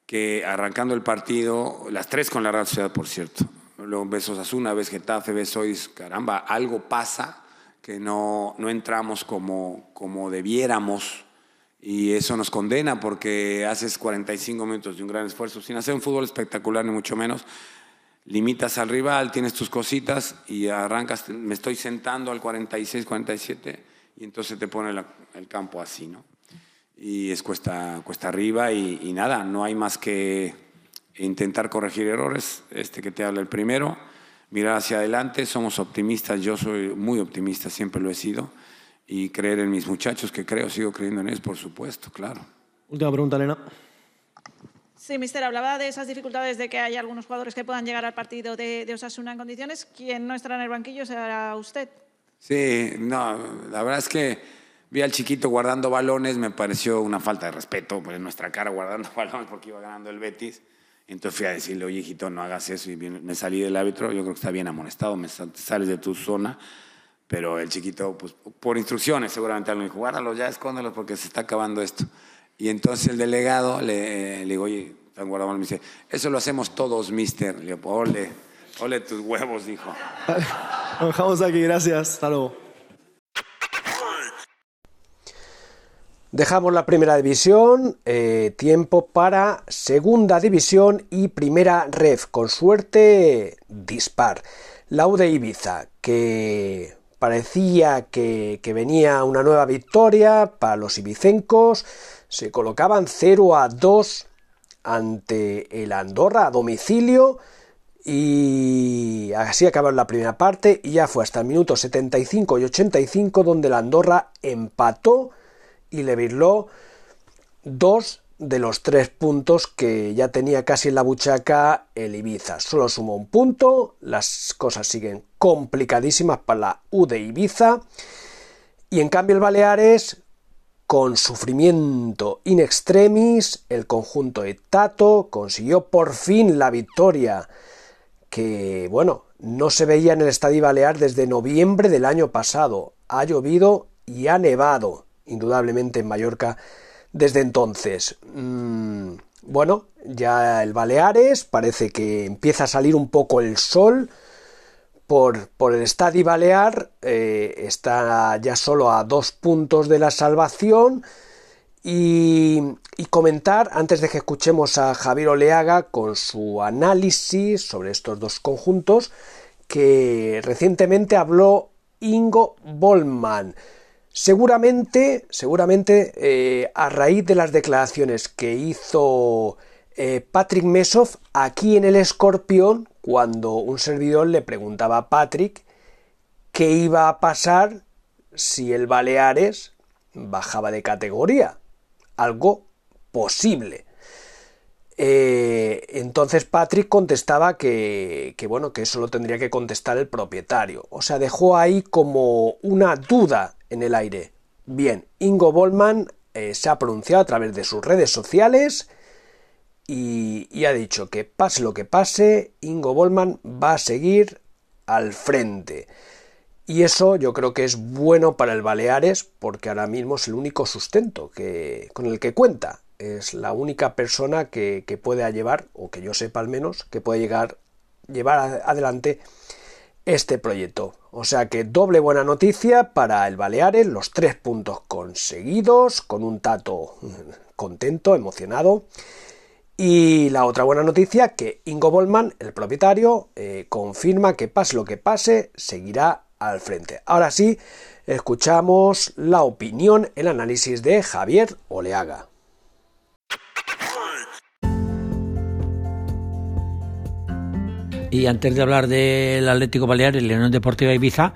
que arrancando el partido, las tres con la Real Sociedad, por cierto, luego ves Osasuna, ves Getafe, ves caramba, algo pasa que no, no entramos como, como debiéramos y eso nos condena porque haces 45 minutos de un gran esfuerzo sin hacer un fútbol espectacular ni mucho menos limitas al rival, tienes tus cositas y arrancas, me estoy sentando al 46, 47 y entonces te pone el campo así, ¿no? Y es cuesta, cuesta arriba y, y nada, no hay más que intentar corregir errores, este que te habla el primero, mirar hacia adelante, somos optimistas, yo soy muy optimista, siempre lo he sido, y creer en mis muchachos, que creo, sigo creyendo en ellos, por supuesto, claro. Última pregunta, Elena. Sí, mister, hablaba de esas dificultades de que hay algunos jugadores que puedan llegar al partido de, de Osasuna en condiciones. Quien no estará en el banquillo será usted. Sí, no, la verdad es que vi al chiquito guardando balones, me pareció una falta de respeto, pues nuestra cara guardando balones porque iba ganando el Betis. Entonces fui a decirle, oye, hijito, no hagas eso. Y me salí del árbitro, yo creo que está bien amonestado, me sales de tu zona. Pero el chiquito, pues por instrucciones seguramente me dijo, guárdalos ya, escóndelos porque se está acabando esto. Y entonces el delegado le, le digo, oye, están guardados. Me dice, eso lo hacemos todos, mister. Le digo, ole, ole tus huevos, dijo. Lo dejamos aquí, gracias. Hasta luego. Dejamos la primera división, eh, tiempo para segunda división y primera ref, con suerte dispar. La U de Ibiza, que parecía que, que, venía una nueva victoria para los ibicencos, se colocaban 0 a 2 ante el Andorra a domicilio y así acabaron la primera parte y ya fue hasta el minuto 75 y 85 donde el Andorra empató y le virló dos de los tres puntos que ya tenía casi en la buchaca el Ibiza. Solo sumó un punto, las cosas siguen complicadísimas para la U de Ibiza. Y en cambio el Baleares, con sufrimiento in extremis, el conjunto de Tato consiguió por fin la victoria que, bueno, no se veía en el Estadio Balear desde noviembre del año pasado. Ha llovido y ha nevado indudablemente en Mallorca desde entonces. Mm, bueno, ya el Baleares parece que empieza a salir un poco el sol. Por, por el Estadio Balear eh, está ya solo a dos puntos de la salvación. Y, y, comentar, antes de que escuchemos a Javier Oleaga con su análisis sobre estos dos conjuntos, que recientemente habló Ingo Bollman. Seguramente, seguramente eh, a raíz de las declaraciones que hizo eh, Patrick Mesov aquí en el Escorpión, cuando un servidor le preguntaba a Patrick qué iba a pasar si el Baleares bajaba de categoría. Algo posible. Eh, entonces Patrick contestaba que, bueno, que eso lo tendría que contestar el propietario. O sea, dejó ahí como una duda en el aire. Bien, Ingo Bollman eh, se ha pronunciado a través de sus redes sociales y, ha dicho que pase lo que pase, Ingo Bollman va a seguir al frente. Y eso yo creo que es bueno para el Baleares porque ahora mismo es el único sustento que, con el que cuenta. Es la única persona que, que puede llevar, o que yo sepa al menos, que puede llegar, llevar adelante este proyecto. O sea que doble buena noticia para el Baleares, los tres puntos conseguidos, con un tato contento, emocionado. Y la otra buena noticia que Ingo Bollman, el propietario, eh, confirma que pase lo que pase, seguirá al frente. Ahora sí, escuchamos la opinión, el análisis de Javier Oleaga. Y antes de hablar del Atlético Baleares y la Unión Deportiva Ibiza,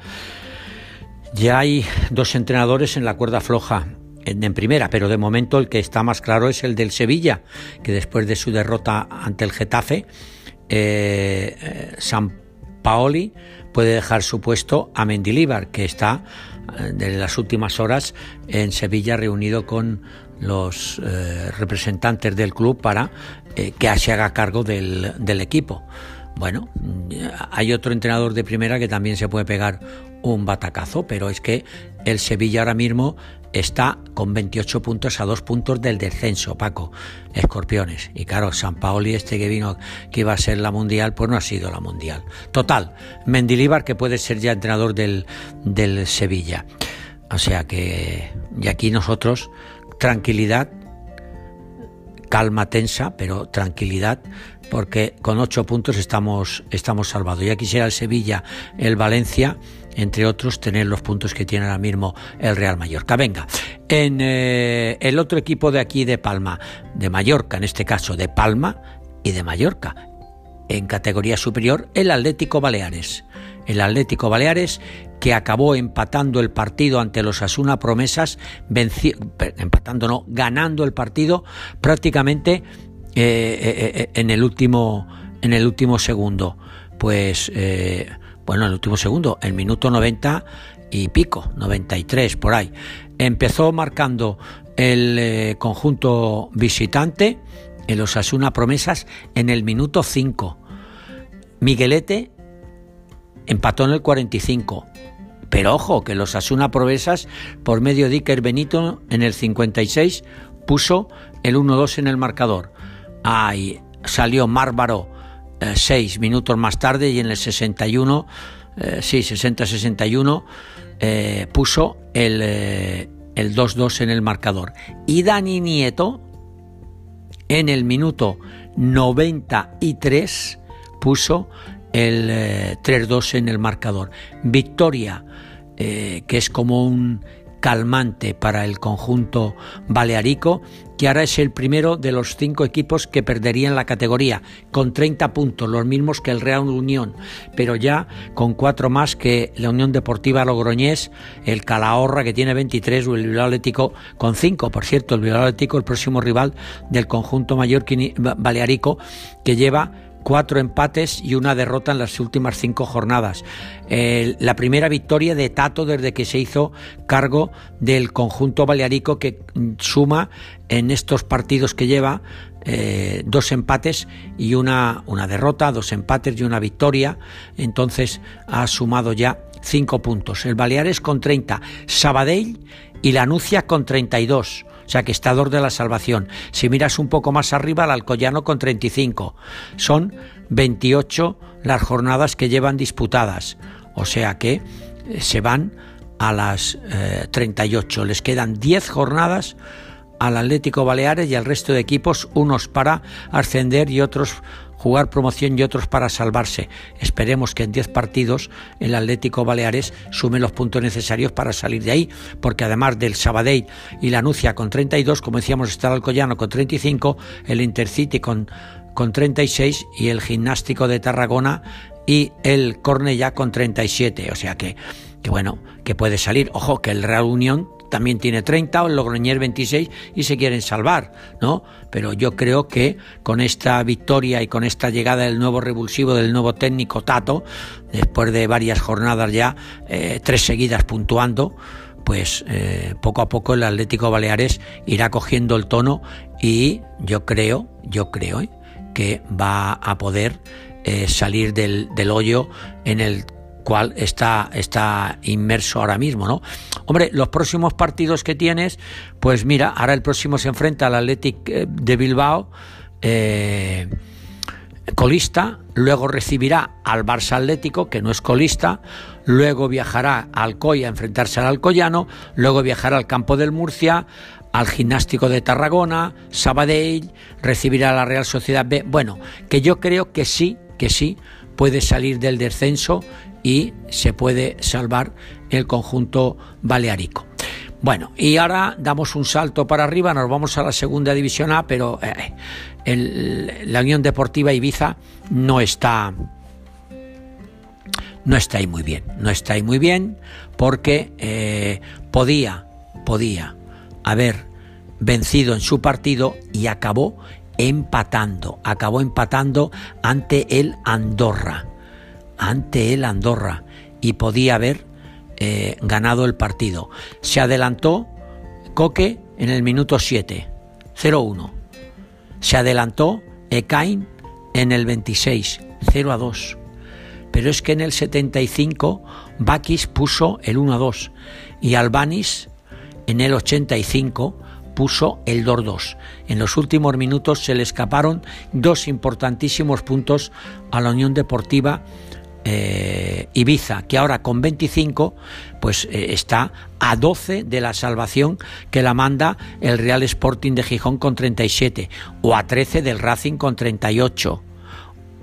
ya hay dos entrenadores en la cuerda floja en, primera, pero de momento el que está más claro es el del Sevilla, que después de su derrota ante el Getafe, eh, eh, San Paoli puede dejar su puesto a Mendilíbar, que está eh, desde las últimas horas en Sevilla reunido con los representantes del club para que se haga cargo del, del equipo. Bueno, hay otro entrenador de primera que también se puede pegar un batacazo, pero es que el Sevilla ahora mismo está con 28 puntos a dos puntos del descenso, Paco, Escorpiones. Y claro, San Paoli, este que vino, que iba a ser la mundial, pues no ha sido la mundial. Total, Mendilíbar que puede ser ya entrenador del, del Sevilla. O sea que, y aquí nosotros, tranquilidad, calma tensa, pero tranquilidad, porque con ocho puntos estamos, estamos salvados. Ya quisiera el Sevilla, el Valencia, entre otros, tener los puntos que tiene ahora mismo el Real Mallorca. Venga, en eh, el otro equipo de aquí de Palma, de Mallorca, en este caso de Palma y de Mallorca, en categoría superior, el Atlético Baleares. El Atlético Baleares que acabó empatando el partido ante los Asuna Promesas, empatando no, ganando el partido prácticamente eh, eh, eh, en el último en el último segundo pues bueno en el último segundo el minuto 90 y pico 93 por ahí empezó marcando el conjunto visitante el Osasuna Promesas en el minuto 5. Miguelete empató en el 45. Pero ojo, que los Asuna Promesas, por medio de Iker Benito, en el 56, puso el 1-2 en el marcador. Ahí salió Márvaro eh, seis minutos más tarde y en el 61, eh, sí, 60-61, eh, puso el 2-2 en el marcador. Y Dani Nieto, en el minuto 93, puso el 3-2 en el marcador. Victoria, que es como un calmante para el conjunto balearico, que ahora es el primero de los cinco equipos que perderían la categoría, con 30 puntos, los mismos que el Real Unión, pero ya con cuatro más que la Unión Deportiva Logroñés, el Calahorra que tiene 23 o el Bilbao Atlético con 5. Por cierto, el Bilbao Atlético, el próximo rival del conjunto mayor balearico, que lleva cuatro empates y una derrota en las últimas cinco jornadas. la primera victoria de Tato desde que se hizo cargo del conjunto balearico que suma en estos partidos que lleva eh, dos empates y una, una derrota, dos empates y una victoria. Entonces ha sumado ya cinco puntos. El Baleares con 30, Sabadell y la Nucia con 32. O sea que está de la salvación. Si miras un poco más arriba, el Alcoyano con 35. Son 28 las jornadas que llevan disputadas. O sea que eh, se van a las 38. Eh, Les quedan 10 jornadas al Atlético Baleares y al resto de equipos, unos para ascender y otros jugar promoción y otros para salvarse. Esperemos que en 10 partidos el Atlético Baleares sume los puntos necesarios para salir de ahí, porque además del Sabadell y la Nucia con 32, como decíamos, está el Alcoyano con 35, el Intercity con, con 36 y el Gimnástico de Tarragona y el Cornellá con 37. O sea que, que bueno, que puede salir. Ojo, que el Real Unión también tiene 30, o el Logroñés 26 y se quieren salvar, ¿no? Pero yo creo que con esta victoria y con esta llegada del nuevo revulsivo, del nuevo técnico Tato, después de varias jornadas ya, eh, tres seguidas puntuando, pues eh, poco a poco el Atlético Baleares irá cogiendo el tono y yo creo, yo creo ¿eh? que va a poder salir del, del hoyo en el cual está, está inmerso ahora mismo, ¿no? Hombre, los próximos partidos que tienes, pues mira, ahora el próximo se enfrenta al Athletic eh, de Bilbao, eh, colista, luego recibirá al Barça Atlético, que no es colista, luego viajará al Alcoy a enfrentarse al Alcoyano, luego viajará al campo del Murcia, al Gimnástico de Tarragona, Sabadell, recibirá a la Real Sociedad B. Bueno, que yo creo que sí, que sí, puede salir del descenso y se puede salvar el conjunto balearico. Bueno, y ahora damos un salto para arriba, nos vamos a la segunda división A, pero eh, la Unión Deportiva Ibiza no está no está ahí muy bien, no está ahí muy bien porque eh, podía, podía haber vencido en su partido y acabó empatando, acabó empatando ante el Andorra ante el Andorra y podía haber eh, ganado el partido. Se adelantó Coque en el minuto 7, 0-1. Se adelantó Ekain en el 26, 0-2. Pero es que en el 75 Bakis puso el 1-2 y Albanis en el 85 puso el 2-2. En los últimos minutos se le escaparon dos importantísimos puntos a la Unión Deportiva eh, Ibiza, que ahora con 25 pues eh, está a 12 de la salvación que la manda el Real Sporting de Gijón con 37 o a 13 del Racing con 38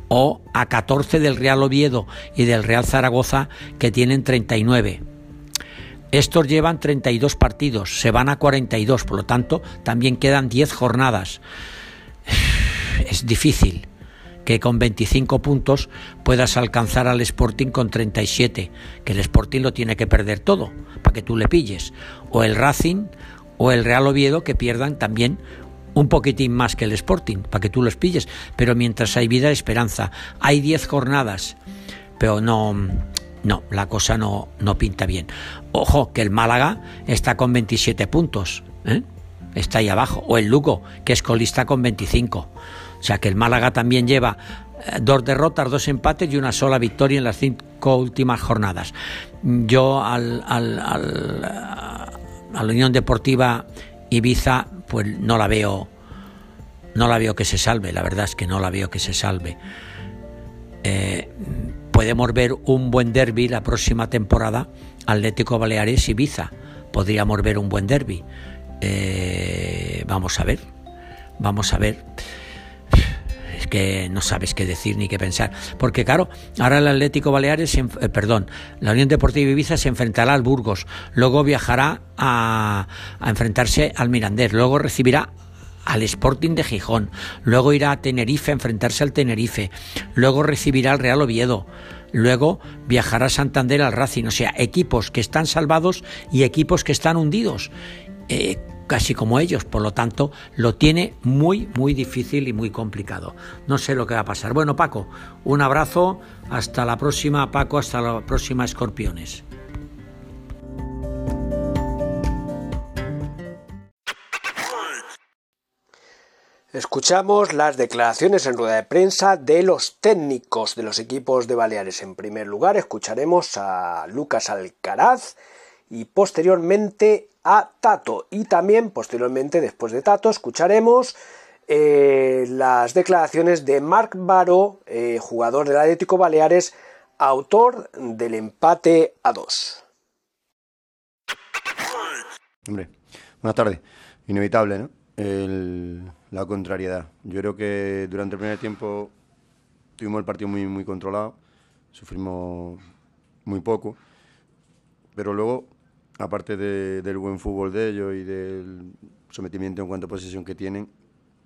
o a 14 del Real Oviedo y del Real Zaragoza que tienen 39. Estos llevan 32 partidos, se van a 42, por lo tanto también quedan 10 jornadas. Es difícil, que con 25 puntos puedas alcanzar al Sporting con 37, que el Sporting lo tiene que perder todo para que tú le pilles, o el Racing o el Real Oviedo que pierdan también un poquitín más que el Sporting para que tú los pilles, pero mientras hay vida, esperanza. Hay 10 jornadas, pero no no, la cosa no, no pinta bien. Ojo, que el Málaga está con 27 puntos. ¿eh? está ahí abajo. O el Lugo, que es colista con 25. O sea que el Málaga también lleva eh, dos derrotas, dos empates y una sola victoria en las cinco últimas jornadas. Yo al, al, al, a la Unión Deportiva Ibiza, pues no la veo, no la veo que se salve. La verdad es que no la veo que se salve. Eh, podemos ver un buen derby la próxima temporada, Atlético Baleares Ibiza. Podríamos ver un buen derby. Eh, vamos a ver, vamos a ver. Que no sabes qué decir ni qué pensar. Porque claro, ahora el Atlético Baleares, eh, perdón, la Unión Deportiva Ibiza se enfrentará al Burgos, luego viajará a, a enfrentarse al Mirandés, luego recibirá al Sporting de Gijón, luego irá a Tenerife a enfrentarse al Tenerife, luego recibirá al Real Oviedo, luego viajará a Santander al Racing, o sea, equipos que están salvados y equipos que están hundidos. Eh, casi como ellos, por lo tanto, lo tiene muy, muy difícil y muy complicado. No sé lo que va a pasar. Bueno, Paco, un abrazo, hasta la próxima, Paco, hasta la próxima, Escorpiones. Escuchamos las declaraciones en rueda de prensa de los técnicos de los equipos de Baleares. En primer lugar, escucharemos a Lucas Alcaraz y posteriormente a Tato. Y también, posteriormente, después de Tato, escucharemos eh, las declaraciones de Marc Baró, eh, jugador del Atlético Baleares, autor del empate a dos. Hombre, buenas tardes. Inevitable, ¿no? La contrariedad. Yo creo que durante el primer tiempo tuvimos el partido muy, muy controlado, sufrimos muy poco, pero luego, aparte de, del buen fútbol de ellos y del sometimiento en cuanto a posesión que tienen,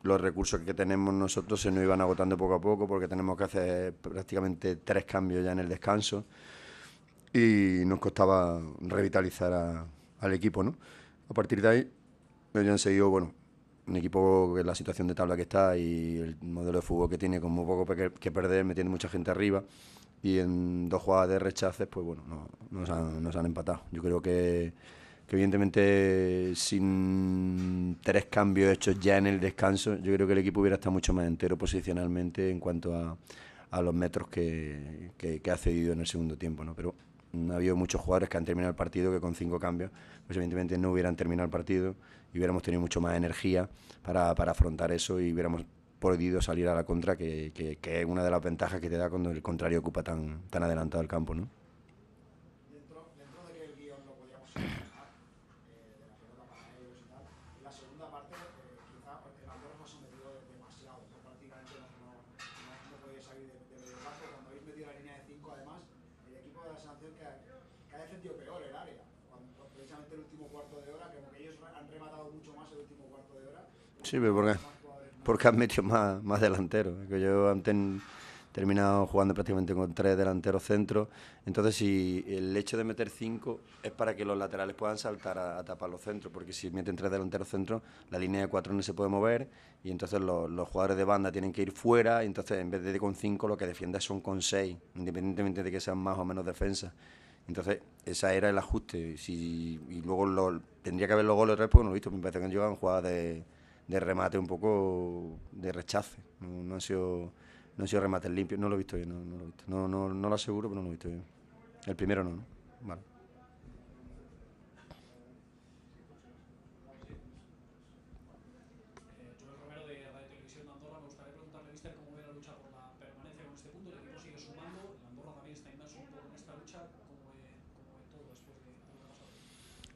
los recursos que tenemos nosotros se nos iban agotando poco a poco porque tenemos que hacer prácticamente tres cambios ya en el descanso y nos costaba revitalizar al equipo, ¿no? A partir de ahí, ellos han seguido, bueno, un equipo que la situación de tabla que está y el modelo de fútbol que tiene como poco que, perder, metiendo mucha gente arriba y en dos jugadas de rechaces, pues bueno, no, nos, han, han, empatado. Yo creo que, evidentemente sin tres cambios hechos ya en el descanso, yo creo que el equipo hubiera estado mucho más entero posicionalmente en cuanto a, los metros que, ha cedido en el segundo tiempo, ¿no? Pero ha habido muchos jugadores que han terminado el partido que con cinco cambios, pues evidentemente no hubieran terminado el partido y hubiéramos tenido mucho más energía para afrontar eso y hubiéramos podido salir a la contra, que, que, que, es una de las ventajas que te da cuando el contrario ocupa tan, tan adelantado el campo. ¿no? Dentro, dentro de que el guion lo podíamos manejar, eh, de la pelota para ellos y tal, en la segunda parte eh, quizá el Andorra se ha sometido demasiado, pues prácticamente no, no, no, no podía salir de, de medio campo, cuando habéis metido la línea de 5 además, el equipo de la sensación que, que ha defendido peor el área, cuando, precisamente el último cuarto de hora, como que ellos han rematado mucho más el último cuarto de hora. Sí, pero ¿por qué? Porque han metido más, más delanteros. Que yo antes terminado jugando prácticamente con tres delanteros centros. Entonces, si el hecho de meter cinco es para que los laterales puedan saltar a, tapar los centros, porque si meten tres delanteros centros, la línea de cuatro no se puede mover y entonces los, los jugadores de banda tienen que ir fuera. Y entonces, en vez de con cinco, lo que defiendes son con seis, independientemente de que sean más o menos defensa. Entonces, ese era el ajuste. Y luego tendría que haber los goles, pues no lo he visto. Me parece que han llegado jugadas de, de remate un poco de rechace. No, no, han sido, no han sido remates limpios. No lo he visto bien, no, no lo he visto. No, no, no lo aseguro, pero no lo he visto bien. El primero no, ¿no? Vale.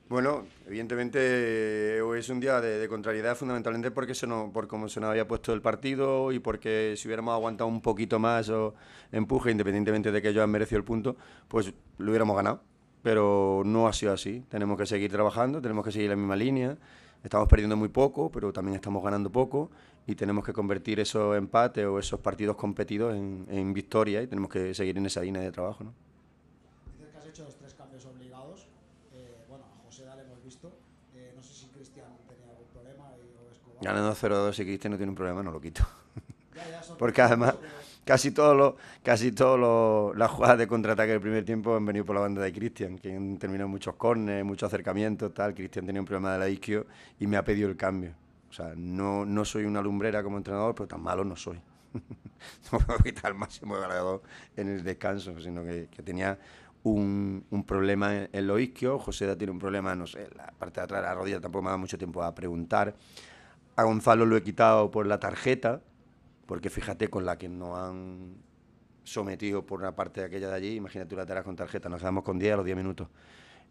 Bueno, evidentemente hoy es un día de, contrariedad fundamentalmente porque se no, por cómo se nos había puesto el partido y porque si hubiéramos aguantado un poquito más o empuje, independientemente de que ellos han merecido el punto, pues lo hubiéramos ganado. Pero no ha sido así. Tenemos que seguir trabajando, tenemos que seguir la misma línea. Estamos perdiendo muy poco, pero también estamos ganando poco y tenemos que convertir esos empates o esos partidos competidos en, en victoria y tenemos que seguir en esa línea de trabajo. ¿no? Dices que has hecho los tres cambios obligados. Eh, bueno, a José Dale hemos visto. Eh, no sé si Cristian tenía algún problema. Y, o Escobar. Ganando 0-2 y Cristian no tiene un problema, no lo quito. Porque además, casi todos los, casi todos las jugadas de contraataque del primer tiempo han venido por la banda de Cristian, que han terminado muchos cornes, muchos acercamientos, tal. Cristian tenía un problema de la isquio y me ha pedido el cambio. O sea, no, no soy una lumbrera como entrenador, pero tan malo no soy. no puedo quitar el máximo de en el descanso, sino que, tenía un, un, problema en, en los isquios. José tiene un problema, no sé, la parte de atrás de la rodilla tampoco me ha dado mucho tiempo a preguntar. A Gonzalo lo he quitado por la tarjeta, porque fíjate con la que nos han sometido por una parte de aquella de allí, imagínate una lateral con tarjeta, nos quedamos con 10 a los 10 minutos.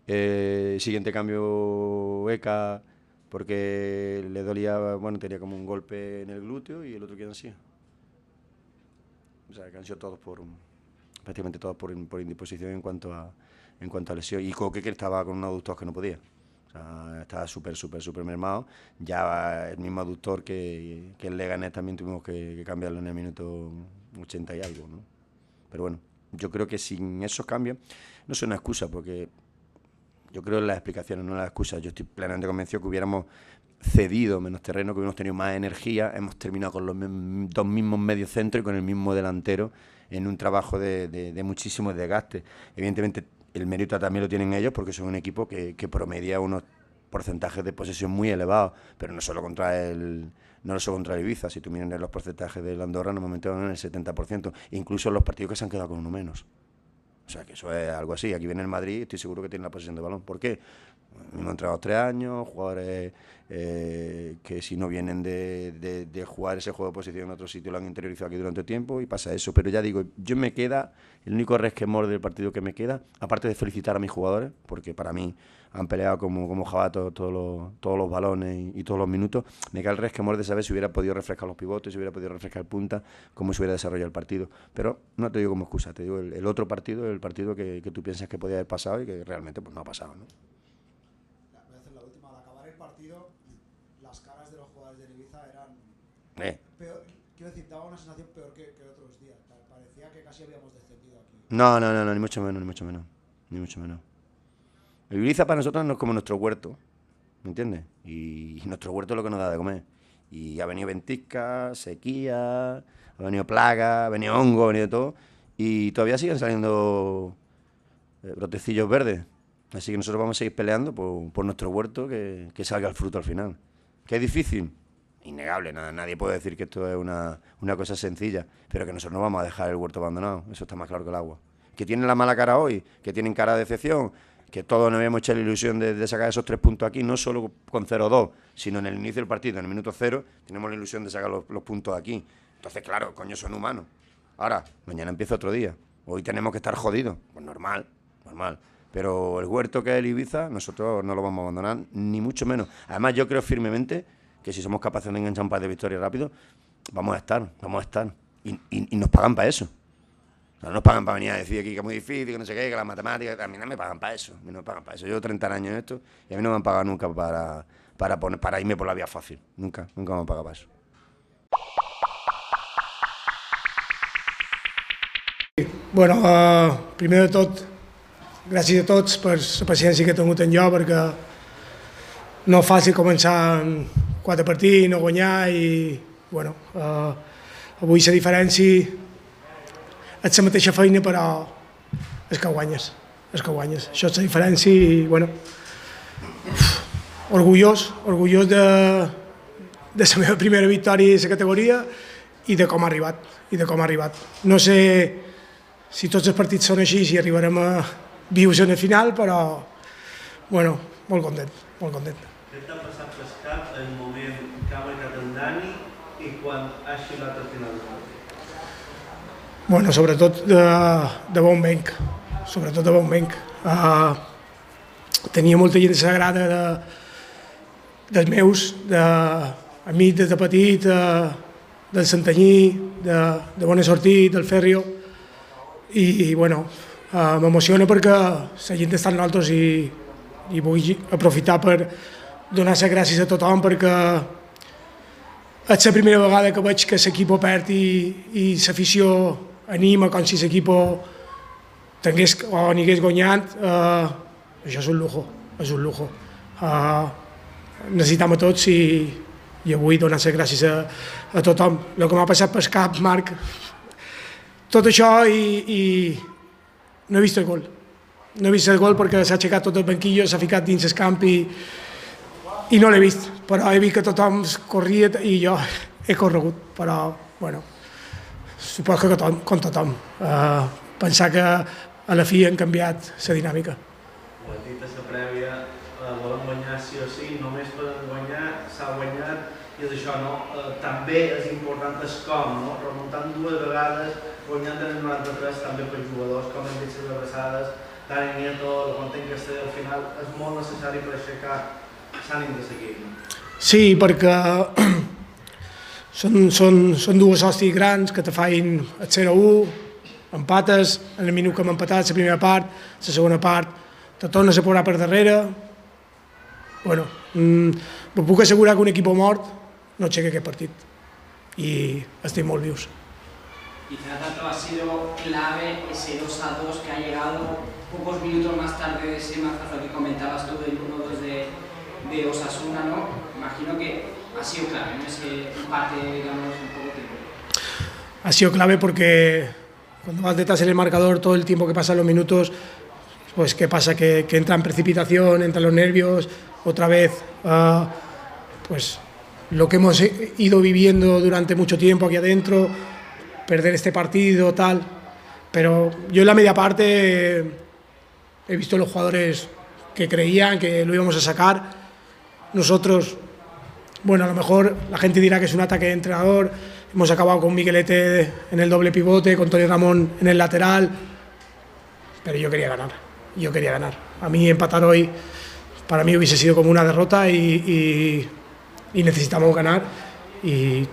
Eh, siguiente cambio, ECA, porque le dolía, bueno, tenía como un golpe en el glúteo y el otro que ansía. O sea, que han sido todos por, prácticamente todos por, por indisposición en cuanto a, en cuanto a lesión. Y Coque que estaba con un aductor que no podía. O sea, estaba súper, súper, súper mermado. Ya el mismo aductor que, que el Leganés también tuvimos que, cambiarlo en el minuto 80 y algo. Pero bueno, yo creo que sin esos cambios no es una excusa, porque yo creo en las explicaciones, no en las excusas. Yo estoy plenamente convencido que hubiéramos cedido menos terreno, que hubiéramos tenido más energía, hemos terminado con los dos mismos medios centros y con el mismo delantero en un trabajo de, de, muchísimo desgaste. Evidentemente el mérito también lo tienen ellos porque son un equipo que, promedia unos porcentajes de posesión muy elevados, pero no solo contra el no solo contra el Ibiza, si tú miras los porcentajes de Andorra normalmente van en el 70%, incluso en los partidos que se han quedado con uno menos. O sea, que eso es algo así. Aquí viene el Madrid, estoy seguro que tiene la posesión de balón. ¿Por qué? Hemos entrenado tres años, jugadores eh, que si no vienen de, jugar ese juego de posición en otro sitio lo han interiorizado aquí durante tiempo y pasa eso. Pero ya digo, yo me queda, el único resquemor del partido que me queda, aparte de felicitar a mis jugadores, porque para mí han peleado como, como jabatos todos los, todos los balones y, todos los minutos. Me queda el resquemor de saber si hubiera podido refrescar los pivotes, si hubiera podido refrescar punta, cómo se hubiera desarrollado el partido. Pero no te digo como excusa, te digo el, otro partido, el partido que, que, tú piensas que podía haber pasado y que realmente pues, no ha pasado. ¿no? La última, al acabar el partido, las caras de los jugadores de Ibiza eran eh. peor, quiero decir, daba una sensación peor que, que otros días. Parecía que casi habíamos descendido aquí. No, no, no, no, ni mucho menos, ni mucho menos, ni mucho menos. El Ibiza para nosotros no es como nuestro huerto, ¿me entiendes? Y, nuestro huerto es lo que nos da de comer. Y ha venido ventisca, sequía, ha venido plaga, ha venido hongo, ha venido todo. Y todavía siguen saliendo eh, brotecillos verdes. Así que nosotros vamos a seguir peleando por, nuestro huerto que, salga el fruto al final. ¿Que es difícil? Innegable, nada, nadie puede decir que esto es una, una cosa sencilla, pero que nosotros no vamos a dejar el huerto abandonado, eso está más claro que el agua. Que tienen la mala cara hoy, que tienen cara de decepción, que todos nos habíamos hecho la ilusión de, sacar esos tres puntos aquí, no solo con 0-2, sino en el inicio del partido, en el minuto cero, tenemos la ilusión de sacar los, puntos aquí. Entonces, claro, coño, son humanos. Ahora, mañana empieza otro día. Hoy tenemos que estar jodidos. Pues normal, normal. Pero el huerto que es el Ibiza, nosotros no lo vamos a abandonar, ni mucho menos. Además, yo creo firmemente que si somos capaces de enganchar un par de victorias rápido, vamos a estar, vamos a estar. y nos pagan para eso. No nos pagan para venir a decir aquí que es muy difícil, que no sé qué, que las matemáticas. A mí no me pagan para eso. A mí no pagan para eso. Yo llevo 30 años en esto y a mí no me han pagado nunca para, para, poner, para irme por la vía fácil. Nunca, nunca me han pagado para eso. Bueno, uh, primer de tot, gràcies a tots per la paciència que he tingut en jo, no és fàcil començar quatre partits, no guanyar i, bueno, uh, avui la diferència és la mateixa feina però és que guanyes, és que guanyes. Això és la diferència i, bueno, orgullós, orgullós de, de la meva primera victòria a la categoria i de com ha arribat, i de com ha arribat. No sé si tots els partits són així, si arribarem a vius en el final, però, bueno, molt content, molt content. Què t'ha passat per cap el moment que ha guanyat el Dani i quan ha xiulat el final bueno, sobretot de, de bon venc, sobretot de bon venc. Uh, tenia molta gent sagrada de, dels meus, de, amics des de petit, de, del Santanyí, de, de Bona Sortit, del Ferrio, i, i bueno, uh, m'emociona perquè la gent està en nosaltres i, i vull aprofitar per donar les gràcies a tothom perquè és la primera vegada que veig que l'equip perd i, i l'afició anima com si l'equip tingués o n'hagués guanyat, eh, això és un lujo, és un lujo. Eh, necessitam a tots i, i avui donar les gràcies a, a tothom. El que m'ha passat per cap, Marc, tot això i, i no he vist el gol. No he vist el gol perquè s'ha aixecat tot el banquillo, s'ha ficat dins el camp i, i no l'he vist, però he vist que tothom corria i jo he corregut, però bueno, suposo que tothom, com tothom. Uh, pensar que a la fi han canviat la dinàmica. Ho has dit a la prèvia, eh, volen guanyar sí o sí, només poden guanyar, s'ha guanyat, i és això, no? Eh, també és important el com, no? Remuntant dues vegades, guanyant en el 93 també per jugadors, com hem dit les abraçades, Dani Nieto, el que esté al final, és molt necessari per aixecar l'ànim de seguir. Sí, perquè són, són, són dues hòsties grans que te feien el 0-1, empates, en el minut que hem empatat la primera part, la segona part, te tornes a posar per darrere. Bueno, mm, puc assegurar que un equip mort no aixeca aquest partit i estem molt vius. Quizá tanto ha sido clave ese 2 a 2 que ha llegado pocos minutos más tarde de ese mazazo que comentabas tú del 1-2 de, de Osasuna, ¿no? Imagino que ha sido clave, ¿no? Ese empate, digamos, en poco tiempo. Ha sido clave porque cuando vas detrás en el marcador todo el tiempo que pasan los minutos, pues qué pasa, que, que entra en precipitación, entran los nervios, otra vez, uh, pues lo que hemos ido viviendo durante mucho tiempo aquí adentro, perder este partido, tal. Pero yo en la media parte he visto los jugadores que creían que lo íbamos a sacar. Nosotros, bueno, a lo mejor la gente dirá que es un ataque de entrenador. Hemos acabado con Miguelete en el doble pivote, con Tony Ramón en el lateral. Pero yo quería ganar. Yo quería ganar. A mí empatar hoy para mí hubiese sido como una derrota y, y, necesitamos ganar. Y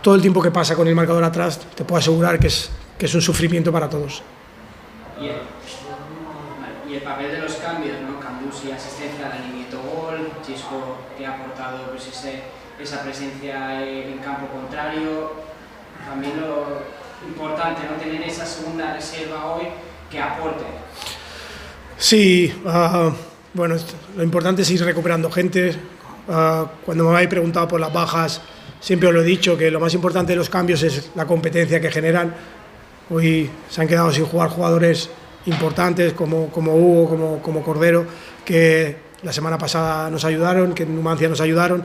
todo el tiempo que pasa con el marcador atrás, te puedo asegurar que es, que es un sufrimiento para todos. Y el papel de los cambios, ¿no? Cambusi, asistencia, Dani Nieto, gol, Chisco que ha aportado pues, ese, esa presencia en campo contrario. También lo importante, ¿no? Tener esa segunda reserva hoy que aporte. Sí, uh, bueno, lo importante es ir recuperando gente. Uh, cuando me habéis preguntado por las bajas, siempre os lo he dicho, que lo más importante de los cambios es la competencia que generan. Hoy se han quedado sin jugar jugadores importantes como, como Hugo, como, como Cordero, que la semana pasada nos ayudaron, que en Numancia nos ayudaron.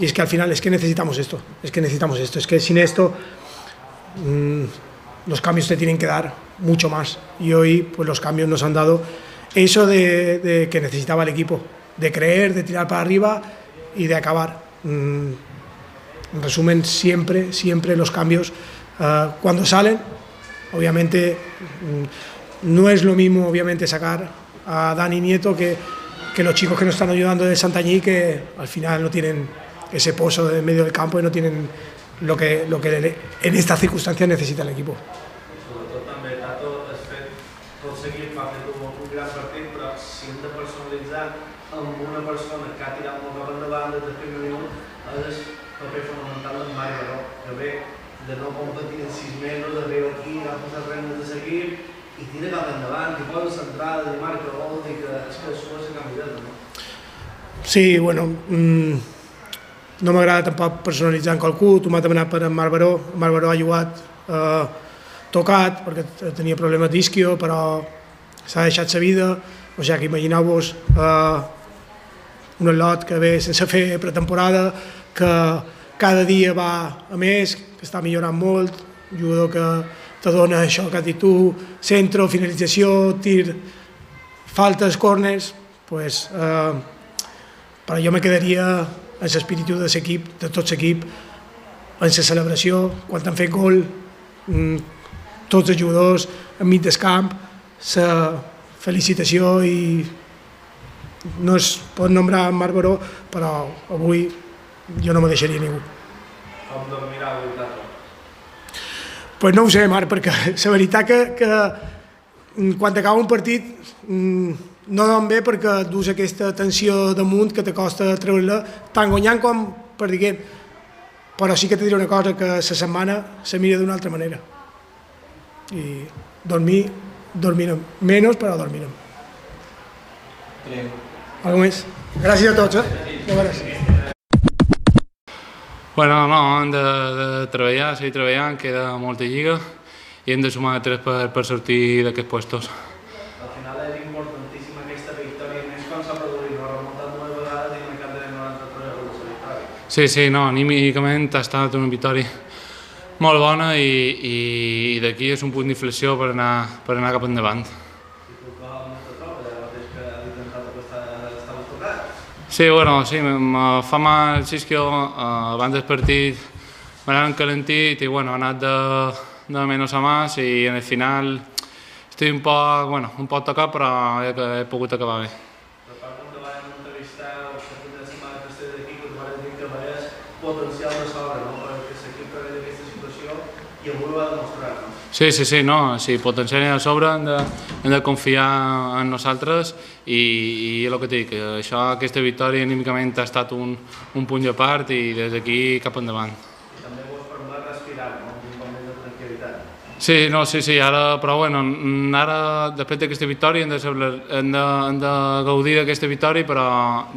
Y es que al final es que necesitamos esto, es que necesitamos esto, es que sin esto mmm, los cambios te tienen que dar mucho más. Y hoy pues los cambios nos han dado eso de, que necesitaba el equipo, de creer, de tirar para arriba y de acabar. Mm, en resumen, siempre, siempre los cambios, uh, cuando salen, obviamente mm, no es lo mismo, obviamente, sacar a Dani Nieto que, que los chicos que nos están ayudando de Santañí, que al final no tienen ese pozo en medio del campo y no tienen lo que, lo que en estas circunstancias necesita el equipo. Sobretot també, Tato, has fet tot seguit, m'ha fet un, un gran partit, però si hem de personalitzar amb una persona que ha tirat molt cap endavant des del primer minut, és paper fonamental d'en Marc Baró, que ve de no competir en sis mesos, arriba aquí, agafa les regnes de seguir i tira cap endavant, i posa centrada i marca gol, i que és que sua la camiseta, no? Sí, bueno, mmm, no m'agrada tampoc personalitzar en qualcú, tu m'has demanat per en Marc Baró, en ha jugat eh, tocat perquè tenia problemes d'isquio, però s'ha deixat sa vida, o sigui que imagineu-vos eh, un lot que ve sense fer pretemporada, que cada dia va a més, que està millorant molt, un jugador que te dona això que has dit tu, centro, finalització, tir, faltes, corners, pues, eh, però jo me quedaria en l'espíritu de l'equip, de tot l'equip, en la celebració, quan han fet gol, mm, tots els jugadors enmig del camp, la felicitació i no es pot nombrar Marc Baró, però avui jo no me deixaria ningú. Com dormirà avui? Pues no ho sé, Marc, perquè la veritat que, que mm, quan acaba un partit mm, no dorm bé perquè dus aquesta tensió damunt que t'acosta treure-la tant guanyant com perdent. Però sí que te diré una cosa, que la setmana se mira d'una altra manera. I dormir, dormirem. Menys, però dormirem. Algo més? Gràcies a tots, eh? Gràcies. Bueno, no, hem de, de treballar, seguir treballant, queda molta lliga i hem de sumar tres per, per sortir d'aquests puestos. Al final és importantíssima aquesta victòria, més quan s'ha produït, no ha remuntat dues vegades i en el cap de 93 gols de victòria. Sí, sí, no, anímicament ha estat una victòria molt bona i, i, i d'aquí és un punt d'inflexió per anar, per anar cap endavant. Sí, bueno, sí, me fa mal el isquio, eh, abans del partit m'han calentit i bueno, ha anat de, de menos a más i en el final estic un poc, bueno, un poc tocat però he, he pogut acabar bé. potencial de sobre, no? perquè l'equip que ve d'aquesta situació i avui ho va demostrar. No? Sí, sí, sí, no, sí, potencial a sobre, hem de, hem de confiar en nosaltres i, i el que dic, això, aquesta victòria anímicament ha estat un, un punt de part i des d'aquí cap endavant. També vos permet respirar, no? un més de tranquil·litat. Sí, no, sí, sí, ara, però bueno, ara, després d'aquesta victòria, hem de, saber, hem de, hem de gaudir d'aquesta victòria, però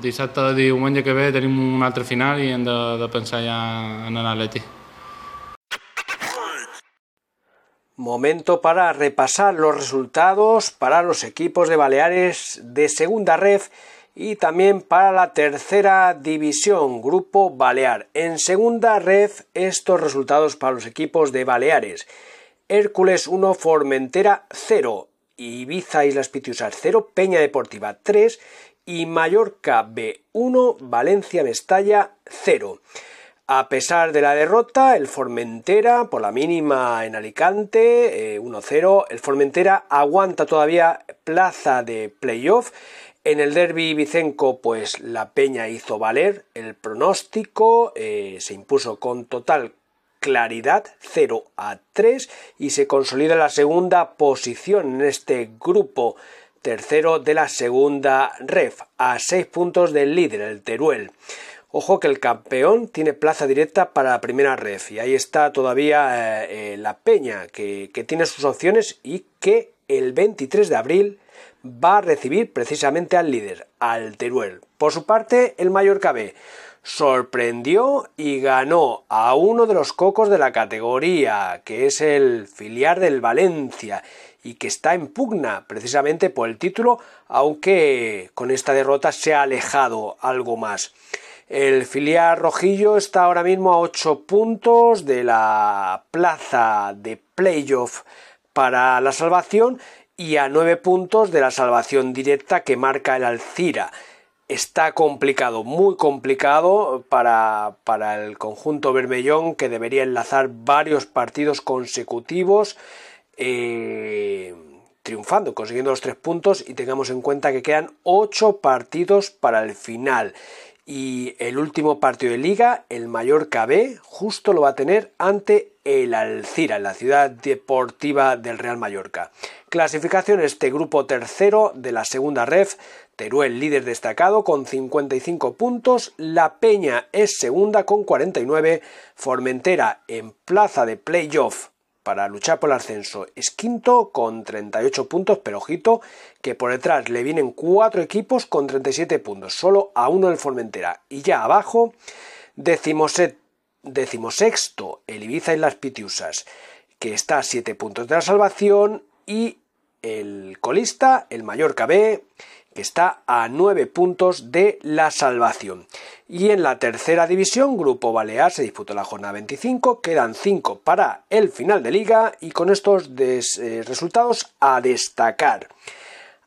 dissabte, diumenge que ve, tenim un altre final i hem de, de pensar ja en anar a l'Eti. Momento para repasar los resultados para los equipos de Baleares de segunda ref y también para la tercera división, Grupo Balear. En segunda ref, estos resultados para los equipos de Baleares. Hércules 1, Formentera 0, Ibiza Islas Pitiusas 0, Peña Deportiva 3 y Mallorca B1, Valencia Mestalla 0. A pesar de la derrota, el Formentera, por la mínima en Alicante, 1-0, el Formentera aguanta todavía plaza de playoff. En el derby Vicenco, pues la Peña hizo valer el pronóstico, eh, se impuso con total claridad 0 a 3 y se consolida la segunda posición en este grupo tercero de la segunda ref a 6 puntos del líder, el Teruel. Ojo que el campeón tiene plaza directa para la primera ref y ahí está todavía eh, eh, la Peña que, que, tiene sus opciones y que el 23 de abril va a recibir precisamente al líder, al Teruel. Por su parte, el Mallorca B sorprendió y ganó a uno de los cocos de la categoría, que es el filial del Valencia y que está en pugna precisamente por el título, aunque con esta derrota se ha alejado algo más. El filial rojillo está ahora mismo a 8 puntos de la plaza de playoff para la salvación y a 9 puntos de la salvación directa que marca el Alcira. Está complicado, muy complicado para, para el conjunto Bermellón que debería enlazar varios partidos consecutivos eh, triunfando, consiguiendo los tres puntos y tengamos en cuenta que quedan 8 partidos para el final y el último partido de liga, el Mallorca B, justo lo va a tener ante el Alcira, en la ciudad deportiva del Real Mallorca. Clasificación este grupo tercero de la segunda ref, Teruel líder destacado con 55 puntos, La Peña es segunda con 49, Formentera en plaza de playoff para luchar por el ascenso es quinto con 38 puntos, pero ojito que por detrás le vienen cuatro equipos con 37 puntos, solo a uno el Formentera. Y ya abajo, decimosexto el Ibiza y las Pitiusas, que está a 7 puntos de la salvación, y el colista, el Mallorca B, que está a 9 puntos de la salvación. Y en la tercera división, Grupo Balear se disputó la jornada 25, quedan 5 para el final de liga y con estos eh, resultados a destacar.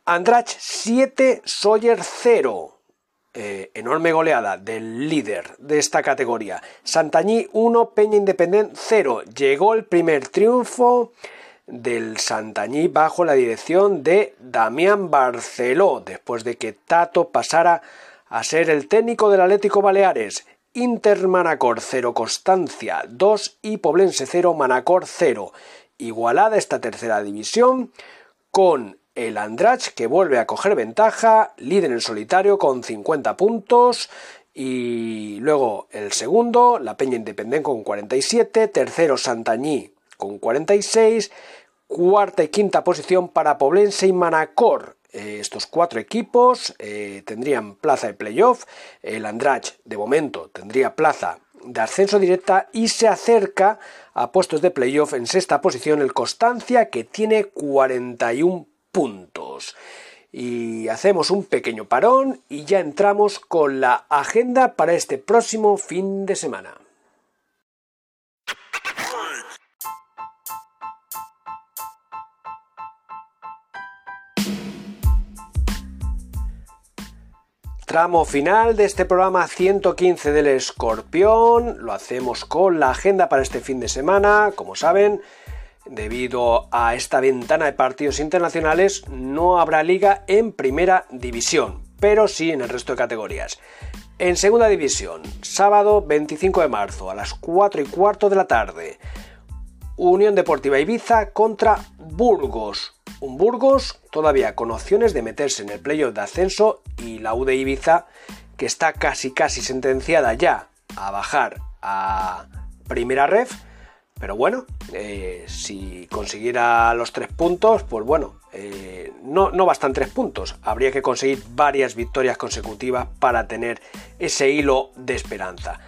Andrach 7, Sawyer 0. Eh, enorme goleada del líder de esta categoría. Santañí 1, Peña Independent 0. Llegó el primer triunfo del Santañí bajo la dirección de Damián Barceló, después de que Tato pasara a ser el técnico del Atlético Baleares. Inter Manacor 0 Constancia 2 y Poblense 0 Manacor 0. Igualada esta tercera división con el Andrach que vuelve a coger ventaja, líder en solitario con 50 puntos y luego el segundo, la Peña Independiente con 47, tercero Santañí con 46, cuarta y quinta posición para Poblense y Manacor. Eh, estos cuatro equipos eh, tendrían plaza de playoff. El Andrach, de momento, tendría plaza de ascenso directa y se acerca a puestos de playoff en sexta posición el Constancia que tiene 41 puntos. Y hacemos un pequeño parón y ya entramos con la agenda para este próximo fin de semana. Tramo final de este programa 115 del Escorpión. Lo hacemos con la agenda para este fin de semana. Como saben, debido a esta ventana de partidos internacionales, no habrá liga en primera división, pero sí en el resto de categorías. En segunda división, sábado 25 de marzo a las 4 y cuarto de la tarde, Unión Deportiva Ibiza contra Burgos. Un Burgos todavía con opciones de meterse en el playoff de ascenso y la U de Ibiza que está casi casi sentenciada ya a bajar a primera ref. Pero bueno, eh, si consiguiera los tres puntos, pues bueno, eh, no, no bastan tres puntos. Habría que conseguir varias victorias consecutivas para tener ese hilo de esperanza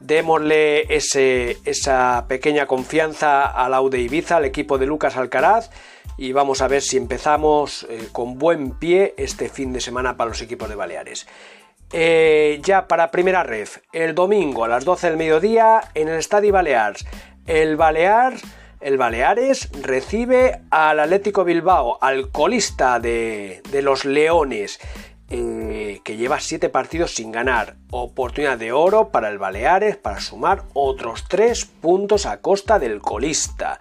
démosle ese, esa pequeña confianza al Aude Ibiza, al equipo de Lucas Alcaraz, y vamos a ver si empezamos eh, con buen pie este fin de semana para los equipos de Baleares. Eh, ya para primera ref, el domingo a las 12 del mediodía en el Estadio Balears, el Balear, el Baleares recibe al Atlético Bilbao, al colista de, de los Leones. Eh, que lleva 7 partidos sin ganar. Oportunidad de oro para el Baleares para sumar otros 3 puntos a costa del colista.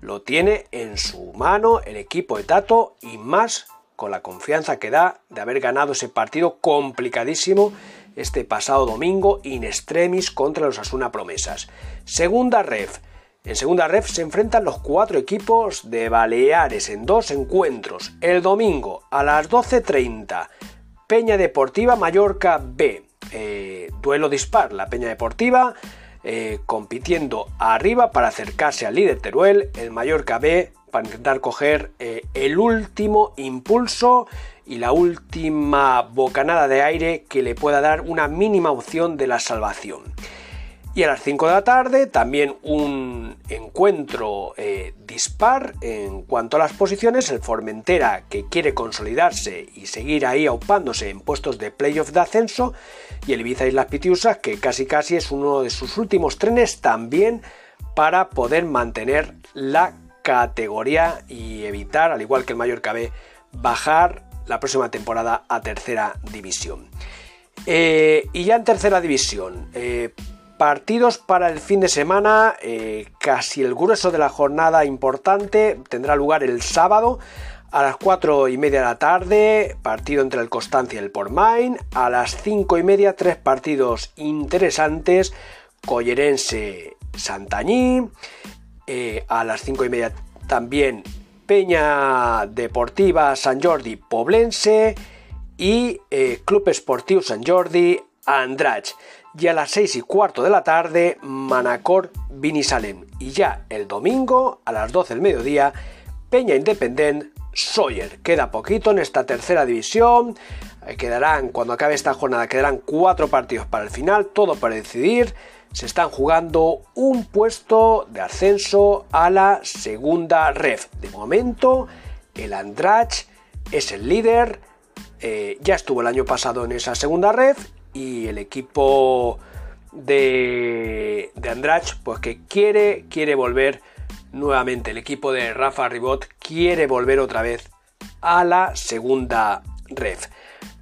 Lo tiene en su mano el equipo de Tato y más con la confianza que da de haber ganado ese partido complicadísimo este pasado domingo in extremis contra los Asuna Promesas. Segunda ref. En segunda ref se enfrentan los cuatro equipos de Baleares en dos encuentros. El domingo a las 12.30 Peña Deportiva Mallorca B. Eh, duelo dispar, la Peña Deportiva eh, compitiendo arriba para acercarse al líder Teruel, el Mallorca B para intentar coger eh, el último impulso y la última bocanada de aire que le pueda dar una mínima opción de la salvación. Y a las 5 de la tarde también un encuentro eh, dispar en cuanto a las posiciones. El Formentera que quiere consolidarse y seguir ahí aupándose en puestos de playoff de ascenso. Y el Ibiza Islas Pitiusas que casi casi es uno de sus últimos trenes también para poder mantener la categoría y evitar, al igual que el Mallorca B, bajar la próxima temporada a tercera división. Eh, y ya en tercera división, eh, Partidos para el fin de semana, eh, casi el grueso de la jornada importante tendrá lugar el sábado a las 4 y media de la tarde, partido entre el Constancia y el Portmain. A las 5 y media, tres partidos interesantes, Collerense Santañí. Eh, a las 5 y media también Peña Deportiva San Jordi Poblense y eh, Club Esportivo San Jordi Andrach y a las 6 y cuarto de la tarde Manacor Vinisalem y ya el domingo a las 12 del mediodía Peña Independent Sawyer. Queda poquito en esta tercera división. Eh, quedarán, cuando acabe esta jornada, quedarán cuatro partidos para el final, todo para decidir. Se están jugando un puesto de ascenso a la segunda ref. De momento, el Andrach es el líder. Eh, ya estuvo el año pasado en esa segunda ref y el equipo de, Andrach, pues que quiere, quiere volver nuevamente. El equipo de Rafa Ribot quiere volver otra vez a la segunda ref.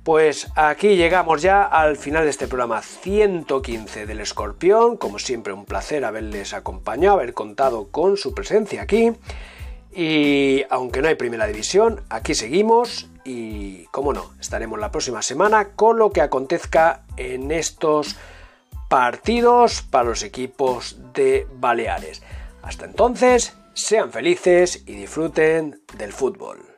Pues aquí llegamos ya al final de este programa 115 del Escorpión. Como siempre, un placer haberles acompañado, haber contado con su presencia aquí. Y aunque no hay primera división, aquí seguimos y, como no, estaremos la próxima semana con lo que acontezca en estos partidos para los equipos de Baleares. Hasta entonces, sean felices y disfruten del fútbol.